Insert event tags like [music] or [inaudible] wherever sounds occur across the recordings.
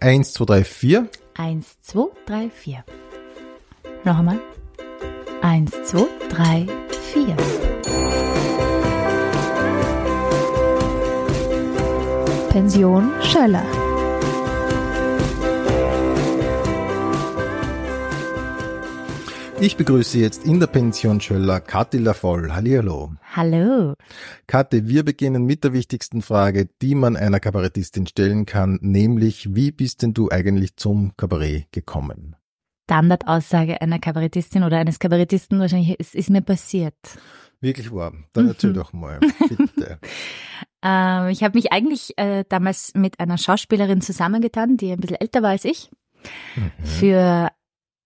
Eins, zwei, drei, vier. Eins, zwei, drei, vier. Noch einmal. Eins, zwei, drei, vier. Pension Schöller. Ich begrüße jetzt in der Pension Schöller Kathi Lavoll. Hallihallo. Hallo. Kathi, wir beginnen mit der wichtigsten Frage, die man einer Kabarettistin stellen kann, nämlich, wie bist denn du eigentlich zum Kabarett gekommen? Standardaussage einer Kabarettistin oder eines Kabarettisten wahrscheinlich, es ist mir passiert. Wirklich wahr. Dann erzähl doch mal, bitte. [laughs] Ähm, ich habe mich eigentlich äh, damals mit einer Schauspielerin zusammengetan, die ein bisschen älter war als ich, für,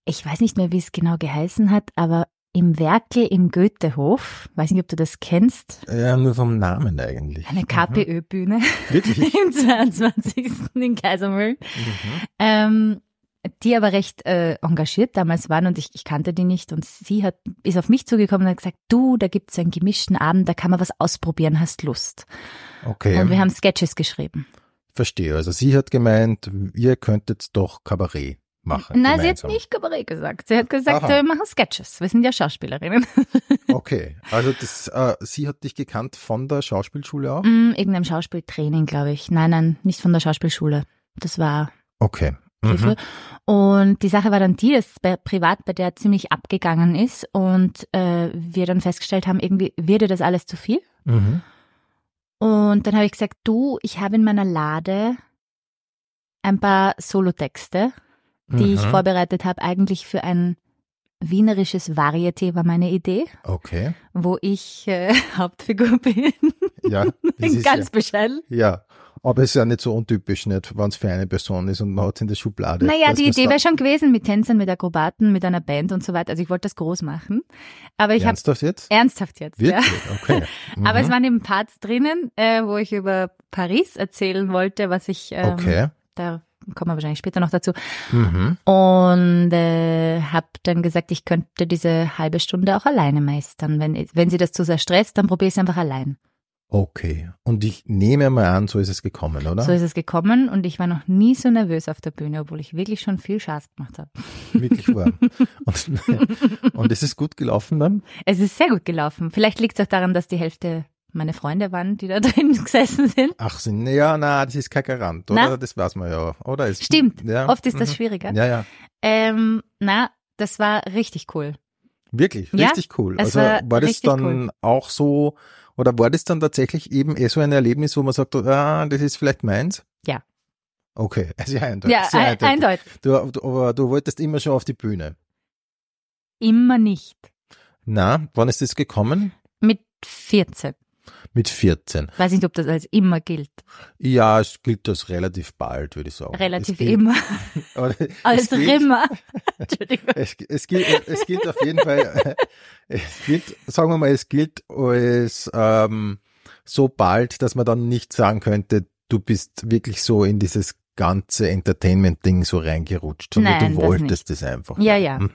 ich weiß nicht mehr, wie es genau geheißen hat, aber im Werkel im Goethehof, weiß nicht, ob du das kennst, Ja, nur vom Namen eigentlich. eine KPÖ-Bühne Wirklich? [laughs] im 22. in Kaisermühlen, ähm, die aber recht äh, engagiert damals waren und ich, ich kannte die nicht und sie hat ist auf mich zugekommen und hat gesagt, du, da gibt's einen gemischten Abend, da kann man was ausprobieren, hast Lust. Okay, Und wir haben Sketches geschrieben. verstehe. Also sie hat gemeint, ihr könntet doch Kabarett machen. Nein, sie hat nicht Kabarett gesagt. Sie hat gesagt, Aha. wir machen Sketches. Wir sind ja Schauspielerinnen. [laughs] Okay, also das, äh, sie hat dich gekannt von der Schauspielschule auch? mm, irgendeinem Schauspieltraining, glaube ich. Nein, nein, nicht von der Schauspielschule. Das war Okay. Mhm. Und die Sache war dann die, dass bei, privat bei der ziemlich abgegangen ist und äh, wir dann festgestellt haben, irgendwie wird das alles zu viel. Mhm. Und dann habe ich gesagt, du, ich habe in meiner Lade ein paar Solotexte, die ich Mhm. vorbereitet habe, eigentlich für ein wienerisches Varieté war meine Idee, Okay. wo ich äh, [laughs] Hauptfigur bin. Ja, [laughs] das Ganz bescheiden. ja, ja. Aber es ist ja nicht so untypisch, nicht, wenn es für eine Person ist und man hat es in der Schublade. Naja, die Idee wäre schon gewesen mit Tänzern, mit Akrobaten, mit einer Band und so weiter. Also ich wollte das groß machen. Aber ich Ernsthaft jetzt? ernsthaft jetzt. Ja. Wirklich? Okay. Mhm. [laughs] Aber es waren eben Parts drinnen, äh, wo ich über Paris erzählen wollte, was ich ähm, Okay. da kommen wir wahrscheinlich später noch dazu. Mhm. Und äh, habe dann gesagt, ich könnte diese halbe Stunde auch alleine meistern. Wenn, wenn sie das zu sehr stresst, dann probiere ich es einfach allein. Okay. Und ich nehme mal an, so ist es gekommen, oder? So ist es gekommen und ich war noch nie so nervös auf der Bühne, obwohl ich wirklich schon viel Spaß gemacht habe. Wirklich wahr. [laughs] Und, [laughs] und es ist gut gelaufen dann? Es ist sehr gut gelaufen. Vielleicht liegt es auch daran, dass die Hälfte meine Freunde waren, die da [laughs] drin gesessen sind. Ach, sind, ja, na, das ist kein Garant, oder? Na? Das weiß man ja, oder? Es, Stimmt. Ja. Oft ist das Mhm. schwieriger. Ja, ja. Ähm, na, das war richtig cool. Wirklich, Ja, richtig cool. Also war war, das dann cool. auch so, oder war das dann tatsächlich eben eh so ein Erlebnis, wo man sagt, ah, das ist vielleicht meins? Ja. Okay, [laughs] sehr eindeutig. Ja, sehr ein, eindeutig. eindeutig. Du, du, aber du wolltest immer schon auf die Bühne. Immer nicht. Na, wann ist das gekommen? Mit 14. Mit 14. Weiß nicht, ob das als immer gilt. Ja, es gilt das relativ bald, würde ich sagen. Relativ gilt, immer. [laughs] Als gilt, Rimmer. [laughs] Entschuldigung. Es, es, gilt, es gilt auf jeden Fall, [laughs] es gilt, sagen wir mal, es gilt als ähm, so bald, dass man dann nicht sagen könnte, du bist wirklich so in dieses ganze Entertainment-Ding so reingerutscht, sondern Nein, du das wolltest es einfach. Ja, ja. Mhm.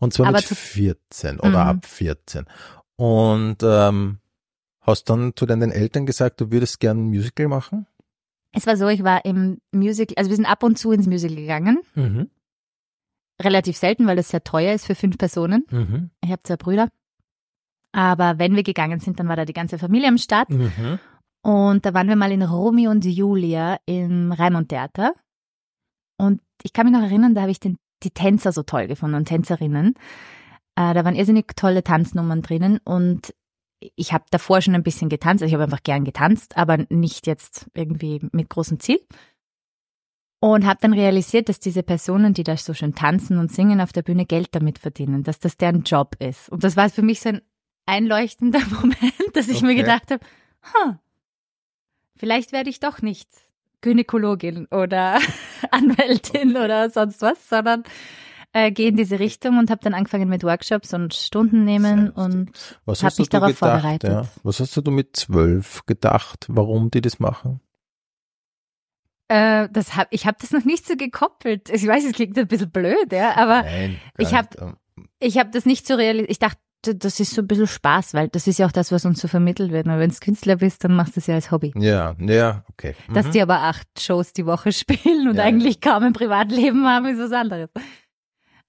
Und zwar Aber mit zu- 14 oder Mhm. ab 14. Und ähm, hast dann zu deinen Eltern gesagt, du würdest gern ein Musical machen? Es war so, ich war im Musical, also wir sind ab und zu ins Musical gegangen. Mhm. Relativ selten, weil das sehr teuer ist für fünf Personen. Mhm. Ich habe zwei Brüder. Aber wenn wir gegangen sind, dann war da die ganze Familie am Start. Mhm. Und da waren wir mal in Romeo und Julia im Raimund Theater. Und ich kann mich noch erinnern, da habe ich den, die Tänzer so toll gefunden und Tänzerinnen. Äh, da waren irrsinnig tolle Tanznummern drinnen und ich habe davor schon ein bisschen getanzt. Also ich habe einfach gern getanzt, aber nicht jetzt irgendwie mit großem Ziel. Und habe dann realisiert, dass diese Personen, die da so schön tanzen und singen auf der Bühne, Geld damit verdienen, dass das deren Job ist. Und das war für mich so ein einleuchtender [laughs] Moment, dass ich mir Okay. gedacht habe, huh, vielleicht werde ich doch nicht Gynäkologin oder [laughs] Anwältin oder sonst was, sondern äh, gehe in diese Richtung und habe dann angefangen mit Workshops und Stunden nehmen und Hab du mich darauf gedacht, vorbereitet. Ja? Was hast du mit zwölf gedacht, warum die das machen? äh, das hab, ich habe das noch nicht so gekoppelt. Ich weiß, es klingt ein bisschen blöd, ja, aber Nein, ich hab- nicht. Ähm, ich habe das nicht so realisiert. Ich dachte, das ist so ein bisschen Spaß, weil das ist ja auch das, was uns so vermittelt wird. Wenn du Künstler bist, dann machst du es ja als Hobby. Ja, ja, okay. Dass Mhm. die aber acht Shows die Woche [laughs] spielen und Ja, eigentlich kaum ein Privatleben haben, ist was anderes.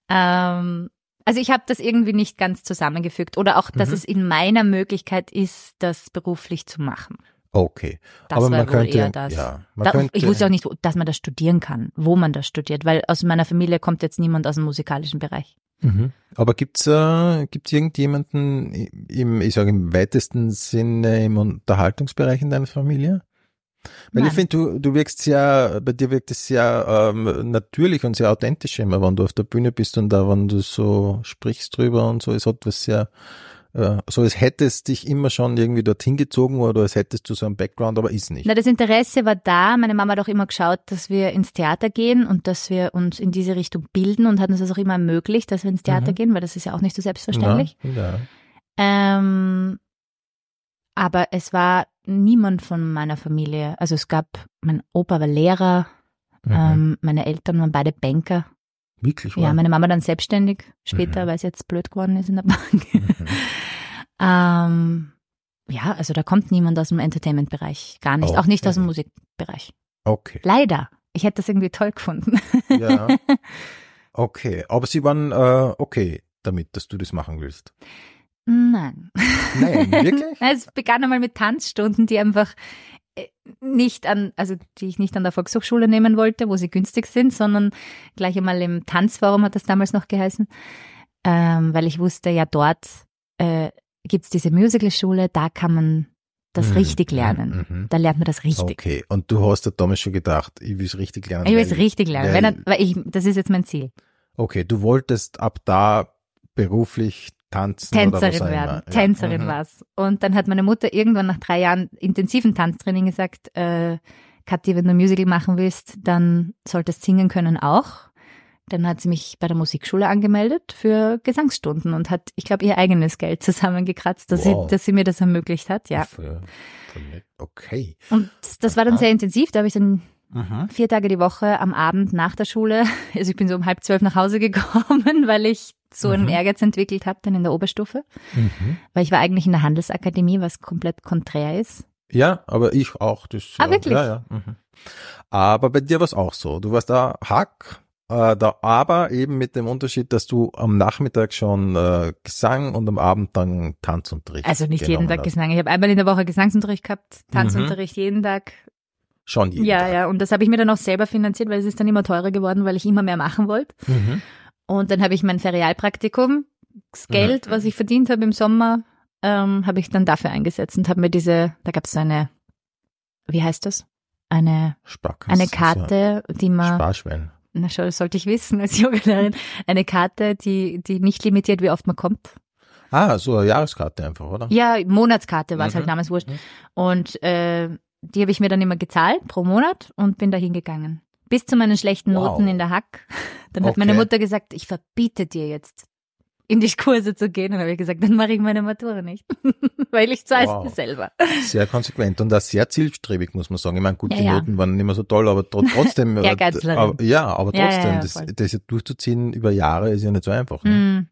Ähm, also ich habe das irgendwie nicht ganz zusammengefügt oder auch, dass Mhm. es in meiner Möglichkeit ist, das beruflich zu machen. Okay. Das Aber war man wohl könnte, eher das. ja, man Da, könnte, ich wusste auch nicht, dass man das studieren kann, wo man das studiert, weil aus meiner Familie kommt jetzt niemand aus dem musikalischen Bereich. Mhm. Aber gibt's äh, gibt's irgendjemanden im, ich sage im weitesten Sinne im Unterhaltungsbereich in deiner Familie? Weil ich Nein. finde, du, du wirkst sehr, bei dir wirkt es sehr ähm, natürlich und sehr authentisch immer, wenn du auf der Bühne bist und da, wenn du so sprichst drüber und so, es hat was sehr, äh, so als hättest dich immer schon irgendwie dorthin gezogen oder als hättest du so einen Background, aber ist nicht. Na, das Interesse war da. Meine Mama hat auch immer geschaut, dass wir ins Theater gehen und dass wir uns in diese Richtung bilden und hat uns das auch immer ermöglicht, dass wir ins Theater Mhm. gehen, weil das ist ja auch nicht so selbstverständlich. Ja, ja. Ähm, aber es war niemand von meiner Familie. Also es gab, mein Opa war Lehrer, Mhm. ähm, meine Eltern waren beide Banker. Wirklich Ja, wahr? meine Mama dann selbstständig später, Mhm. weil es jetzt blöd geworden ist in der Bank. Mhm. [laughs] ähm, ja, also da kommt niemand aus dem Entertainment-Bereich. Gar nicht. Auch nicht aus dem Okay. Musikbereich. Okay. Leider. Ich hätte das irgendwie toll gefunden. Ja. [laughs] Okay. Aber sie waren äh, okay damit, dass du das machen willst. Nein. Nein, wirklich? [laughs] Es begann einmal mit Tanzstunden, die einfach äh, nicht an, also die ich nicht an der Volkshochschule nehmen wollte, wo sie günstig sind, sondern gleich einmal im Tanzforum hat das damals noch geheißen, ähm, weil ich wusste, ja dort äh, gibt's diese Musicalschule, da kann man das Mhm, richtig lernen. mhm, mhm. Da lernt man das richtig. Okay. Und du hast ja damals schon gedacht, ich will es richtig lernen. Ich will es richtig lernen, weil- weil ich, das ist jetzt mein Ziel. Okay, du wolltest ab da beruflich tanzen Tänzerin werden. Ja. Tänzerin Mhm. war's. Und dann hat meine Mutter irgendwann nach drei Jahren intensiven Tanztraining gesagt, äh, Kathi, wenn du Musical machen willst, dann solltest singen können auch. Dann hat sie mich bei der Musikschule angemeldet für Gesangsstunden und hat, ich glaube, ihr eigenes Geld [laughs] zusammengekratzt, dass, Wow. sie, dass sie mir das ermöglicht hat. Ja. Okay. Und das war dann Aha. sehr intensiv. Da habe ich dann Mhm. vier Tage die Woche am Abend nach der Schule. [laughs] Also ich bin so um halb zwölf nach Hause [laughs] gekommen, weil ich so einen Mhm. Ehrgeiz entwickelt habe dann in der Oberstufe. Mhm. Weil ich war eigentlich in der Handelsakademie, was komplett konträr ist. Ja, aber ich auch. Das, Ah, ja, wirklich? Ja, ja. Mhm. Aber bei dir war es auch so. Du warst da Hack, äh, da aber eben mit dem Unterschied, dass du am Nachmittag schon äh, Gesang und am Abend dann Tanzunterricht Also nicht jeden Tag hast. Gesang. Ich habe einmal in der Woche Gesangsunterricht gehabt, Tanzunterricht jeden Tag. Schon jeden ja, Tag. ja. Und das habe ich mir dann auch selber finanziert, weil es ist dann immer teurer geworden, weil ich immer mehr machen wollte. Mhm. Und dann habe ich mein Ferialpraktikum, das Geld, Mhm. was ich verdient habe im Sommer, ähm, habe ich dann dafür eingesetzt und habe mir diese, da gab es so eine, wie heißt das? Eine, eine Karte, die So man, Sparschwein. na schau, das sollte ich wissen als Yogalehrerin, eine Karte, die, die nicht limitiert, wie oft man kommt. Ah, so eine Jahreskarte einfach, oder? Ja, Monatskarte war es Mhm. halt damals wurscht. Mhm. Und äh, die habe ich mir dann immer gezahlt pro Monat und bin da hingegangen. Bis zu meinen schlechten Wow. Noten in der Hack. [laughs] Dann hat meine Okay. Mutter gesagt, ich verbiete dir jetzt in die Kurse zu gehen. Und dann habe ich gesagt, dann mache ich meine Matura nicht. [laughs] Weil ich zahle es Wow. mir selber. Sehr konsequent und auch sehr zielstrebig, muss man sagen. Ich meine, gut, Ja, die ja. Noten waren nicht mehr so toll, aber tro- trotzdem. [laughs] aber, ja, aber trotzdem, ja, das, das jetzt durchzuziehen über Jahre ist ja nicht so einfach. Ne? Mm,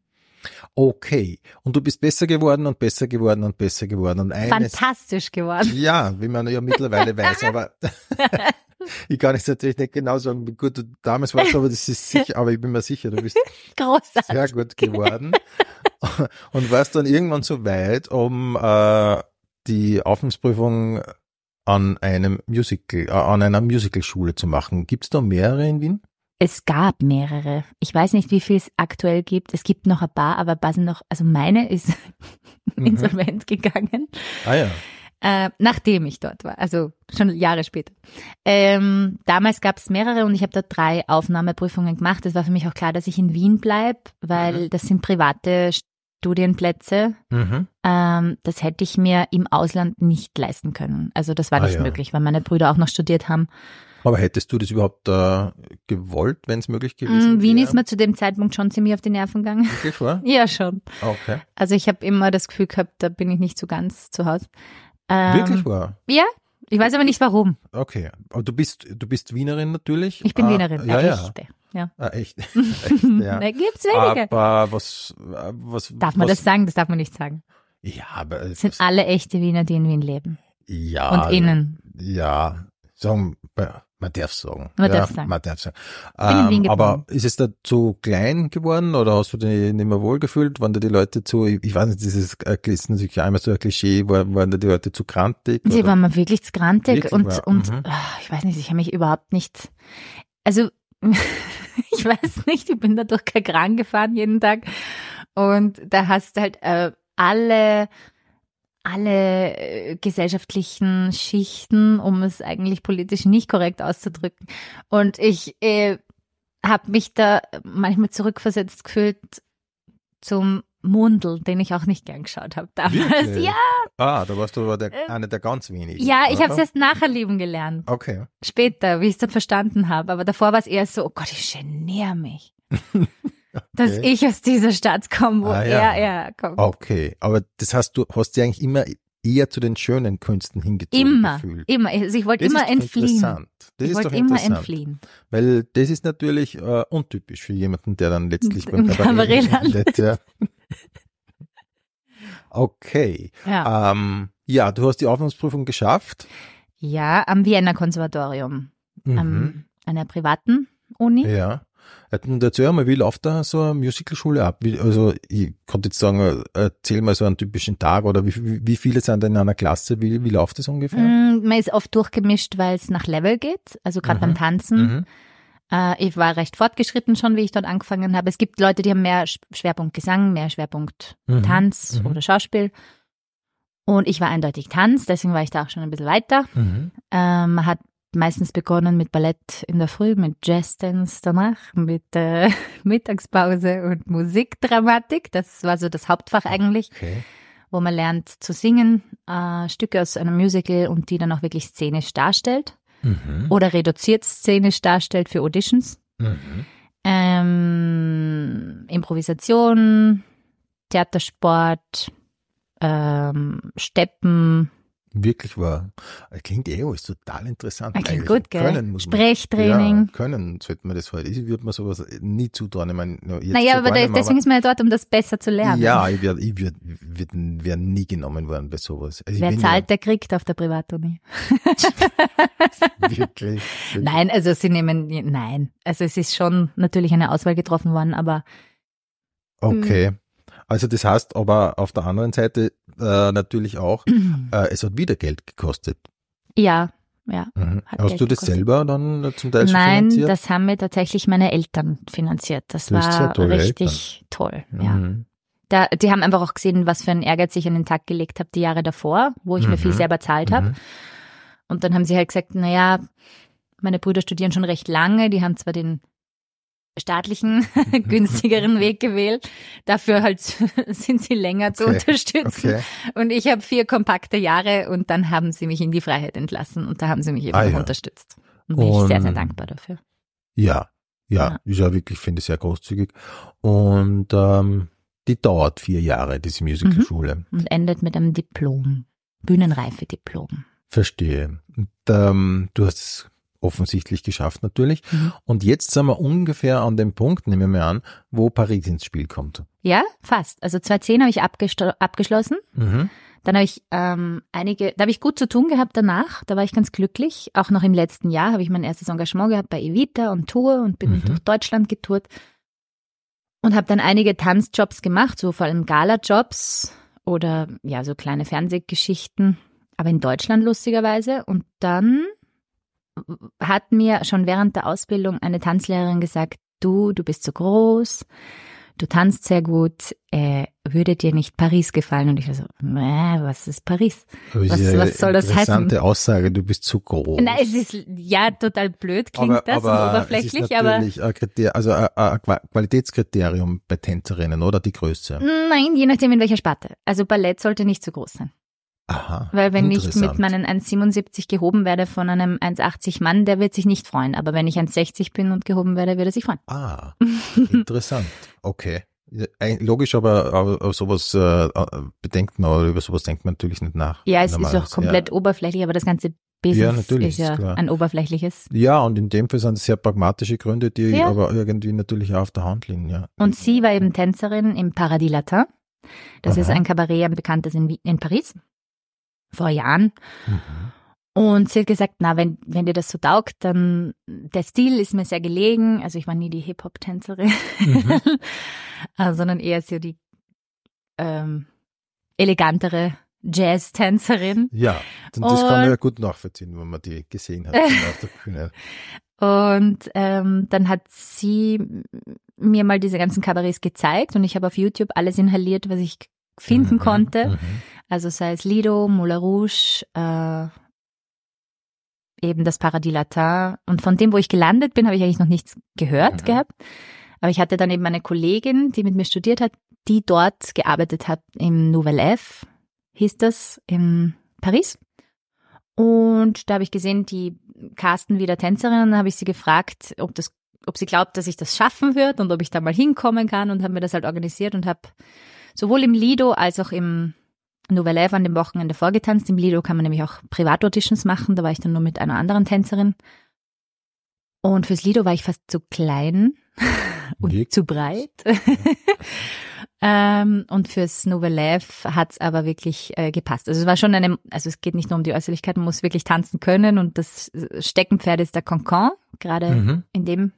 Okay. Und du bist besser geworden und besser geworden und besser geworden. Und eines, fantastisch geworden. ja, wie man ja mittlerweile weiß, aber [laughs] ich kann jetzt natürlich nicht genau sagen, wie gut du damals warst, aber das ist sicher, aber ich bin mir sicher, du bist [laughs] Großartig. sehr gut geworden [laughs] und warst dann irgendwann so weit, um äh, die Aufnahmsprüfung an einem Musical, äh, an einer Musicalschule zu machen. Gibt es da mehrere in Wien? Es gab mehrere. Ich weiß nicht, wie viel es aktuell gibt. Es gibt noch ein paar, aber sind noch, also meine ist Mhm. insolvent gegangen. Ah ja. Äh, nachdem ich dort war, also schon Jahre später. Ähm, damals gab es mehrere und ich habe da drei Aufnahmeprüfungen gemacht. Es war für mich auch klar, dass ich in Wien bleib, weil Mhm. das sind private Studienplätze. Mhm. Ähm, das hätte ich mir im Ausland nicht leisten können. Also das war Ah, nicht ja. möglich, weil meine Brüder auch noch studiert haben. Aber hättest du das überhaupt äh, gewollt, wenn es möglich gewesen Mm, Wien wäre? ist mir zu dem Zeitpunkt schon ziemlich auf die Nerven gegangen. Wirklich wahr? [laughs] Ja, schon. Okay. Also ich habe immer das Gefühl gehabt, da bin ich nicht so ganz zu Hause. Ähm, Wirklich wahr? Ja, ich weiß aber nicht warum. Okay. Aber du bist, du bist Wienerin natürlich. Ich bin Ah, Wienerin, Ja, ja. echte. ja. Ah, echt? [laughs] echt ja. da gibt's wenige. Aber was, was darf man was, das sagen? Das darf man nicht sagen. Ja, aber Es sind alle echte Wiener, die in Wien leben. ja, Und innen. Ja, sagen, man darf sagen. Man ja, darf sagen. Man darf sagen. Ähm, aber ist es da zu klein geworden oder hast du dich nicht mehr wohlgefühlt? Waren da die Leute zu, ich ich weiß nicht, dieses äh, ist natürlich einmal so ein Klischee, waren, waren da die Leute zu krantig? Sie oder? waren mir wirklich zu grantig Wirklich und, und Mhm. ah, ich weiß nicht, ich habe mich überhaupt nicht, also [laughs] ich weiß nicht, ich bin dadurch kein Kran gefahren jeden Tag und da hast du halt äh, alle alle äh, gesellschaftlichen Schichten, um es eigentlich politisch nicht korrekt auszudrücken. Und ich äh, habe mich da manchmal zurückversetzt gefühlt zum Mundel, den ich auch nicht gern geschaut habe damals. Wirklich? Ja, Ah, da warst du aber der, Äh, einer der ganz wenigen. ja, ich habe es erst nachher lieben gelernt. Okay. Später, wie ich es dann verstanden habe. Aber davor war es eher so, oh Gott, ich geniere mich. [laughs] Dass Okay. ich aus dieser Stadt komme, wo Ah, ja. er, er kommt. Okay, aber das heißt, du hast dich eigentlich immer eher zu den schönen Künsten hingezogen immer, gefühlt. immer. Also ich wollte Das immer ist doch entfliehen. Interessant. Das Ich ist doch wollte immer interessant. entfliehen. Weil das ist natürlich äh, untypisch für jemanden, der dann letztlich beim [laughs] Im Kabarett landet. Ja. Okay. Ja. Ähm, ja, du hast die Aufnahmeprüfung geschafft. ja, am Vienna Konservatorium, Mhm. am, einer privaten Uni. Ja. Hätten erzähl mal, wie läuft da so eine Musicalschule ab? Wie, also ich konnte jetzt sagen, erzähl mal so einen typischen Tag oder wie, wie, wie viele sind in einer Klasse? Wie, wie läuft das ungefähr? Mm, Man ist oft durchgemischt, weil es nach Level geht, also gerade Mhm. beim Tanzen. Mhm. Äh, ich war recht fortgeschritten schon, wie ich dort angefangen habe. Es gibt Leute, die haben mehr Sch- Schwerpunkt Gesang, mehr Schwerpunkt Mhm. Tanz Mhm. oder Schauspiel. Und ich war eindeutig Tanz, deswegen war ich da auch schon ein bisschen weiter. Mhm. Ähm, man hat meistens begonnen mit Ballett in der Früh, mit Jazzdance danach, mit äh, [laughs] Mittagspause und Musikdramatik. Das war so das Hauptfach eigentlich, Okay. wo man lernt zu singen, äh, Stücke aus einem Musical und die dann auch wirklich szenisch darstellt Mhm. oder reduziert szenisch darstellt für Auditions. Mhm. Ähm, Improvisation, Theatersport, ähm, Steppen, Wirklich war. Klingt eh alles total interessant. Klingt eigentlich. gut, gell? Können muss man. Sprechtraining. Ja, können sollte man das halt. Ich würde mir sowas nie zutrauen. Ich meine, ja, jetzt naja, aber mehr, deswegen ist man ja dort, um das besser zu lernen. Ja, ich wäre ich würd, würd, wär nie genommen worden bei sowas. Also Wer zahlt, der kriegt auf der Privatuni. Ja, [laughs] wirklich, wirklich. Nein, also sie nehmen, nein. Also es ist schon natürlich eine Auswahl getroffen worden, aber Okay. Mhm. Also das heißt aber auf der anderen Seite äh, natürlich auch, äh, es hat wieder Geld gekostet. ja, ja. Mhm. Hast Geld du das gekostet. selber dann äh, zum Teil schon Nein, finanziert? das haben mir tatsächlich meine Eltern finanziert. Das sehr war tolle richtig toll. Ja. Mhm. Da, die haben einfach auch gesehen, was für ein Ehrgeiz ich an den Tag gelegt habe die Jahre davor, wo ich mir viel Mhm. selber zahlt habe. Mhm. Und dann haben sie halt gesagt, na ja, meine Brüder studieren schon recht lange, die haben zwar den staatlichen, [laughs] günstigeren Weg gewählt, dafür halt [laughs] sind sie länger zu Okay, unterstützen. Okay. Und ich habe vier kompakte Jahre und dann haben sie mich in die Freiheit entlassen und da haben sie mich eben Ah, auch ja. unterstützt. Und bin ich sehr, sehr dankbar dafür. Ja, ja, Ja. ist ja wirklich, finde ich, sehr großzügig. Und ähm, die dauert vier Jahre, diese Musicalschule. Und endet mit einem Diplom. Bühnenreife-Diplom. Verstehe. Und, ähm, du hast es offensichtlich geschafft natürlich. Mhm. Und jetzt sind wir ungefähr an dem Punkt, nehmen wir an, wo Paris ins Spiel kommt. Ja, fast. Also 2010 habe ich abgeschlossen. Mhm. Dann habe ich ähm, einige, da habe ich gut zu tun gehabt danach. Da war ich ganz glücklich. Auch noch im letzten Jahr habe ich mein erstes Engagement gehabt bei Evita und Tour und bin Mhm. durch Deutschland getourt und habe dann einige Tanzjobs gemacht, so vor allem Gala-Jobs oder ja so kleine Fernsehgeschichten, aber in Deutschland lustigerweise. Und dann hat mir schon während der Ausbildung eine Tanzlehrerin gesagt, du, du bist so groß, du tanzt sehr gut, äh, würde dir nicht Paris gefallen? Und ich war so, äh, was ist Paris? Aber Was- was soll das Interessante Aussage, du bist zu groß. Na, es ist ja total blöd, klingt das und oberflächlich, es ist aber natürlich ein, Kriter also ein, ein Qua- Qualitätskriterium bei Tänzerinnen, oder? Die Größe. nein, je nachdem in welcher Sparte. Also Ballett sollte nicht zu groß sein. Aha. Weil wenn ich mit meinen 1,77 gehoben werde von einem 1,80 Mann, der wird sich nicht freuen. Aber wenn ich 1,60 bin und gehoben werde, wird er sich freuen. Ah, [laughs] interessant. Okay. Ja, Logisch, aber, aber sowas äh, äh, bedenkt man, oder über sowas denkt man natürlich nicht nach. Ja, es ist auch komplett oberflächlich, aber das ganze Business Ja, ist ja ist klar. ein oberflächliches. Ja, und in dem Fall sind es sehr pragmatische Gründe, die Ja. aber irgendwie natürlich auch auf der Hand liegen, ja. Und sie war eben Tänzerin im Paradis Latin. Das ist Aha. ein Kabarett, ein bekanntes in, in Paris. Vor Jahren. Mhm. Und sie hat gesagt, na, wenn, wenn dir das so taugt, dann der Stil ist mir sehr gelegen. Also ich war nie die Hip-Hop-Tänzerin, Mhm. [laughs] äh, sondern eher so die ähm, elegantere Jazz-Tänzerin. Ja, und das kann man Und- ja gut nachvollziehen, wenn man die gesehen hat auf der Bühne. [laughs] Und ähm, dann hat sie mir mal diese ganzen Kabarets gezeigt und ich habe auf YouTube alles inhaliert, was ich finden Mhm, konnte. mhm. Also sei es Lido, Moulin Rouge, äh, eben das Paradis Latin. Und von dem, wo ich gelandet bin, habe ich eigentlich noch nichts gehört Mhm. gehabt. Aber ich hatte dann eben eine Kollegin, die mit mir studiert hat, die dort gearbeitet hat im Nouvelle F, hieß das, in Paris. Und da habe ich gesehen, die casten wieder Tänzerinnen. Und dann habe ich sie gefragt, ob das, ob sie glaubt, dass ich das schaffen wird und ob ich da mal hinkommen kann und habe mir das halt organisiert und habe sowohl im Lido als auch im Nouvelle F an dem Wochenende vorgetanzt. Im Lido kann man nämlich auch Privatauditions machen. Da war ich dann nur mit einer anderen Tänzerin. Und fürs Lido war ich fast zu klein [laughs] und Wie? zu breit. [laughs] ähm, und fürs Nouvelle F hat's aber wirklich äh, gepasst. Also es war schon eine, also es geht nicht nur um die Äußerlichkeit, man muss wirklich tanzen können und das Steckenpferd ist der Cancan, gerade Mhm. in dem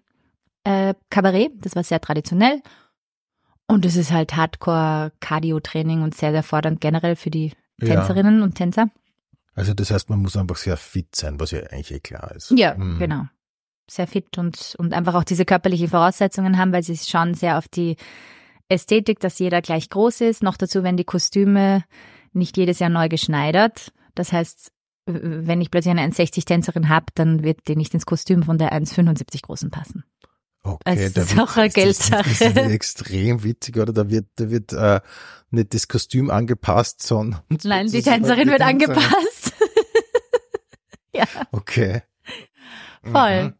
äh, Kabarett. Das war sehr traditionell. Und es ist halt Hardcore-Cardio-Training und sehr, sehr fordernd generell für die Ja. Tänzerinnen und Tänzer. Also das heißt, man muss einfach sehr fit sein, was ja eigentlich eh klar ist. Ja, Mhm. genau. Sehr fit und, und einfach auch diese körperlichen Voraussetzungen haben, weil sie schauen sehr auf die Ästhetik, dass jeder gleich groß ist. Noch dazu, wenn die Kostüme nicht jedes Jahr neu geschneidert. Das heißt, wenn ich plötzlich eine 1,60-Tänzerin habe, dann wird die nicht ins Kostüm von der 1,75 großen passen. Okay, Es da ist auch eine das ist- Das ist Geldsache. extrem witzig, oder? Da wird, da wird äh, nicht das Kostüm angepasst, sondern Nein, die sozusagen Tänzerin die wird Tänzerin. angepasst. [laughs] ja, Okay. Voll. Mhm.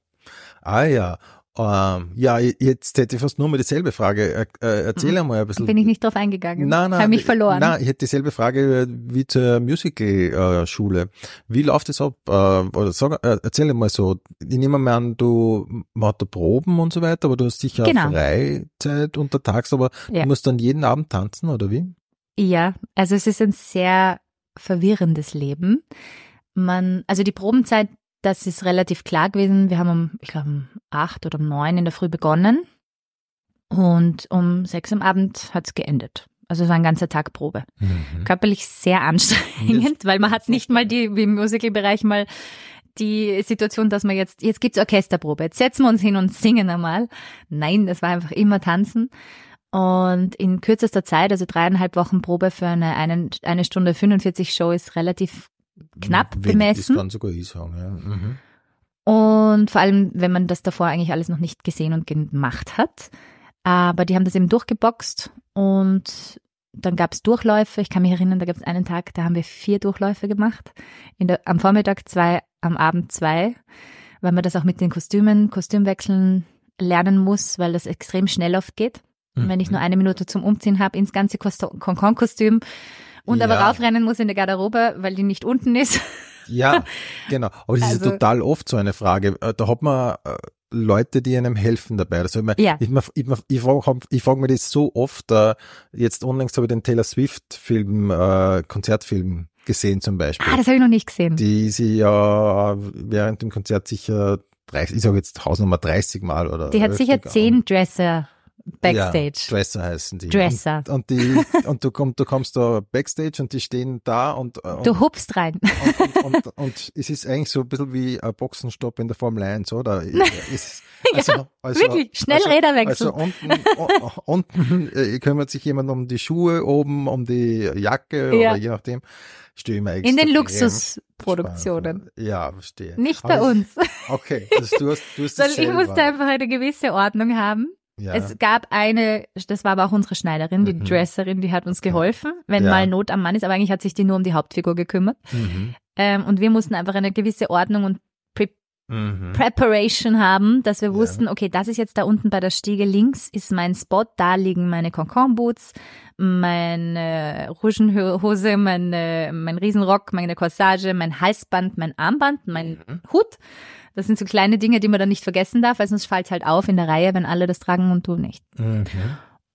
Ah ja. Ähm, ja, jetzt hätte ich fast nur mal dieselbe Frage. Äh, äh, erzähl einmal ein bisschen. bin ich nicht drauf eingegangen. Nein, nein, Habe mich verloren. Nein, ich hätte dieselbe Frage wie zur Musical-Schule. Wie läuft das ab? Äh, oder sag, äh, erzähl mal so. Ich nehme mal an, du machst da Proben und so weiter, aber du hast sicher Genau. Freizeit untertags, aber Ja. du musst dann jeden Abend tanzen, oder wie? Ja, also es ist ein sehr verwirrendes Leben. Man, also die Probenzeit, das ist relativ klar gewesen. Wir haben um, ich glaube, um acht oder um neun in der Früh begonnen und um sechs am Abend hat's geendet. Also es war ein ganzer Tag Probe. Mhm. Körperlich sehr anstrengend, weil man hat nicht mal die, wie im Musicalbereich mal die Situation, dass man jetzt, jetzt gibt's Orchesterprobe, jetzt setzen wir uns hin und singen einmal. Nein, das war einfach immer tanzen. Und in kürzester Zeit, also dreieinhalb Wochen Probe für eine, eine, eine Stunde 45 Show ist relativ knapp Wenig, bemessen. Das kann sogar ich sagen, ja. Mhm. Und vor allem, wenn man das davor eigentlich alles noch nicht gesehen und gemacht hat. Aber die haben das eben durchgeboxt und dann gab es Durchläufe. Ich kann mich erinnern, da gab es einen Tag, da haben wir vier Durchläufe gemacht. In der, am Vormittag zwei, am Abend zwei, weil man das auch mit den Kostümen, Kostümwechseln lernen muss, weil das extrem schnell oft geht. Und wenn ich nur eine Minute zum Umziehen habe, ins ganze Concon-Kostüm und aber Ja. raufrennen muss in der Garderobe, weil die nicht unten ist. Ja, [laughs] genau. Aber das ist Also- total oft so eine Frage. Äh, Da hat man äh, Leute, die einem helfen dabei. Also ich, mein, Ja. ich, ich, ich frage ich frag mir das so oft. Äh, jetzt unlängst habe ich den Taylor Swift-Film, äh, Konzertfilm gesehen zum Beispiel. Ah, das habe ich noch nicht gesehen. die sie ja während dem Konzert sicher 30, ich sage jetzt Hausnummer 30 Mal oder. Die hat sicher zehn Dresser Ja, backstage. Dresser heißen die. Dresser. Und, und die, und du kommst, du kommst da backstage und die stehen da und, und du hupst rein. und, und, und, es ist eigentlich so ein bisschen wie ein Boxenstopp in der Formel 1, oder? [laughs] Es, also, also, wirklich, schnell also, Räderwechsel. Also unten, unten äh, kümmert sich jemand um die Schuhe, oben um die Jacke Ja. oder je nachdem. Stehe ich mir In den Luxusproduktionen. Ja, verstehe. Nicht Aber bei uns. Okay, also du hast, du hast Sondern [laughs] ich musste einfach eine gewisse Ordnung haben. Ja. Es gab eine, das war aber auch unsere Schneiderin, die Mhm. Dresserin, die hat uns geholfen, wenn Ja. mal Not am Mann ist, aber eigentlich hat sich die nur um die Hauptfigur gekümmert. mhm. Ähm, und wir mussten einfach eine gewisse Ordnung und Pre Mhm. Preparation haben, dass wir Ja. wussten, okay, das ist jetzt da unten bei der Stiege links ist mein Spot, da liegen meine Concon Boots, meine Rougenhose, meine, mein Riesenrock, meine Corsage, mein Halsband, mein Armband, mein Mhm. Hut. Das sind so kleine Dinge, die man dann nicht vergessen darf, weil sonst fällt halt auf in der Reihe, wenn alle das tragen und du nicht. Mhm.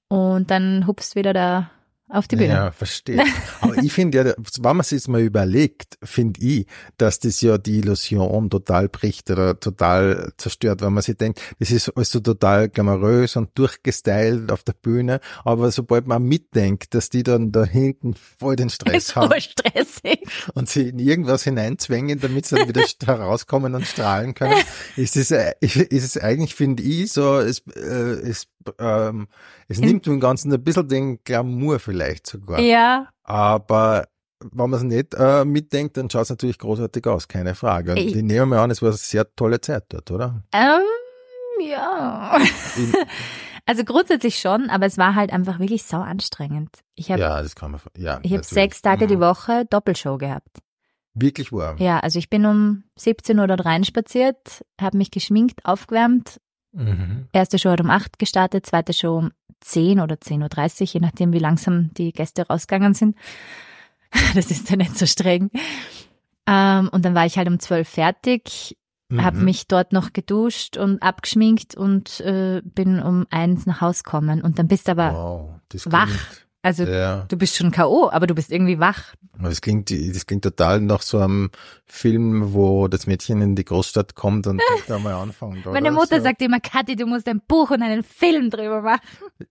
Und dann hupst wieder da auf die Bühne. Ja, verstehe. Aber ich finde ja, wenn man sich jetzt mal überlegt, finde ich, dass das ja die Illusion total bricht oder total zerstört, wenn man sich denkt, das ist alles so total glamourös und durchgestylt auf der Bühne, aber sobald man mitdenkt, dass die dann da hinten voll den Stress [laughs] ist haben urstressig. und sie in irgendwas hineinzwängen, damit sie dann wieder [laughs] herauskommen und strahlen können, ist es, äh, ist es eigentlich, finde ich, so, es, äh, es, ähm, es In- nimmt dem Ganzen ein bisschen den Glamour vielleicht sogar. Ja, Aber wenn man es nicht äh, mitdenkt, dann schaut es natürlich großartig aus, keine Frage. Und Ich- ich nehme mal an, es war eine sehr tolle Zeit dort, oder? ähm, ja. [laughs] Also grundsätzlich schon, aber es war halt einfach wirklich sau anstrengend. Ich habe ja, das kann man, ja. ich hab natürlich. sechs Tage die Mhm. Woche Doppelshow gehabt. Wirklich wahr. Ja, also ich bin um 17 Uhr dort reinspaziert, habe mich geschminkt, aufgewärmt. Mhm. Erste Show hat um 8 gestartet, zweite Show um 10 oder 10.30 Uhr, je nachdem, wie langsam die Gäste rausgegangen sind. [laughs] Das ist ja nicht so streng. Ähm, und dann war ich halt um 12 fertig, habe Mhm. mich dort noch geduscht und abgeschminkt und äh, bin um eins nach Haus gekommen. Und dann bist aber, Wow, wach. klingt, also ja, du bist schon K.O., aber du bist irgendwie wach. das klingt, das klingt total nach so einem Film, wo das Mädchen in die Großstadt kommt und [laughs] da mal anfängt. Meine? Mutter so. sagt immer, Kathi, du musst ein Buch und einen Film drüber machen.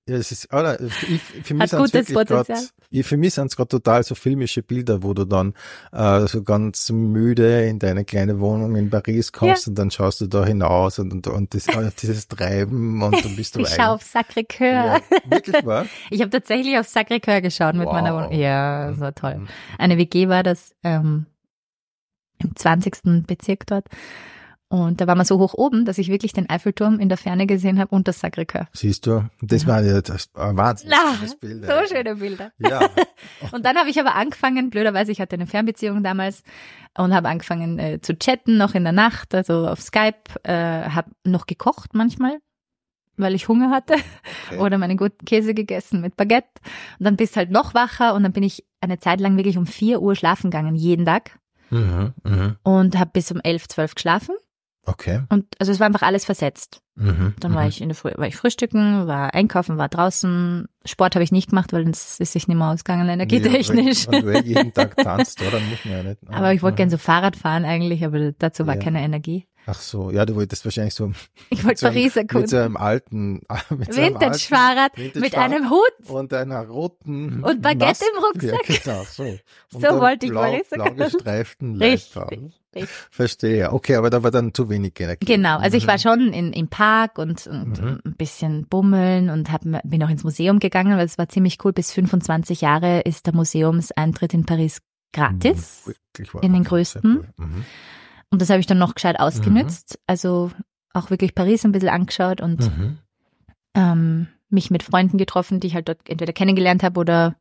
Ja, es ist, oder, ich, für mich Hat gutes wirklich grad, Potenzial. ich, für mich sind es gerade total so filmische Bilder, wo du dann äh, so ganz müde in deine kleine Wohnung in Paris kommst und dann schaust du da hinaus und, und, und das, dieses Treiben und dann bist du [laughs] Ich schaue auf Sacré-Cœur. ja, wirklich wahr? [laughs] Ich habe tatsächlich auf Sacré-Cœur geschaut mit Wow. meiner Wohnung. Ja, das war toll. Mhm. Eine WG war das ähm, im 20. Bezirk dort. Und da war man so hoch oben, dass ich wirklich den Eiffelturm in der Ferne gesehen habe und das Sacré-Cœur. Siehst du, das war ja das war Wahnsinn. Na, So schöne Bilder. Ja, [laughs] Und dann habe ich aber angefangen, blöderweise, ich hatte eine Fernbeziehung damals und habe angefangen äh, zu chatten, noch in der Nacht, also auf Skype, äh, habe noch gekocht manchmal, weil ich Hunger hatte Okay. oder meinen guten Käse gegessen mit Baguette. Und dann bist halt noch wacher und dann bin ich eine Zeit lang wirklich um 4 Uhr schlafen gegangen, jeden Tag mhm, mhm. und habe bis um 11, 12 geschlafen. okay. Und also es war einfach alles versetzt. Mhm, Dann war ich in der Früh, war ich frühstücken, war einkaufen, war draußen. Sport habe ich nicht gemacht, weil es ist sich nicht mehr ausgegangen, energietechnisch. Ja, wenn [laughs] du jeden Tag tanzt, oder? Dann muss man ja nicht. [laughs] Aber ich wollte Mhm. gerne so Fahrrad fahren eigentlich, aber dazu war Ja. keine Energie. Ach so, ja, du wolltest wahrscheinlich so [laughs] Ich wollte so Paris mit so erkunden. einem alten, mit so einem Vintage-Fahrrad [laughs] mit einem Hut. und einer roten Und Baguette Maske. im Rucksack. Ja, genau, so. Und So dann wollte ich blau, Paris blau erkunden. gestreiften [laughs] Richtig, Leitfaden. Verstehe. Okay, aber da war dann zu wenig Energie. Genau, also ich Mhm. war schon in, im Park und, und Mhm. ein bisschen bummeln und hab, bin auch ins Museum gegangen, weil es war ziemlich cool. Bis 25 Jahre ist der Museumseintritt in Paris gratis. Wirklich wahr. in den größten. cool. Mhm. Und das habe ich dann noch gescheit ausgenützt. Also auch wirklich Paris ein bisschen angeschaut und Mhm. ähm, mich mit Freunden getroffen, die ich halt dort entweder kennengelernt habe oder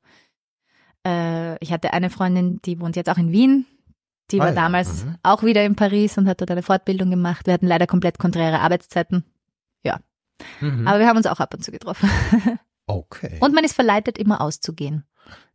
äh, ich hatte eine Freundin, die wohnt jetzt auch in Wien. Die Ah war ja, damals mhm. auch wieder in Paris und hat dort eine Fortbildung gemacht. Wir hatten leider komplett konträre Arbeitszeiten, Mhm. aber wir haben uns auch ab und zu getroffen. [laughs] okay. Und man ist verleitet, immer auszugehen.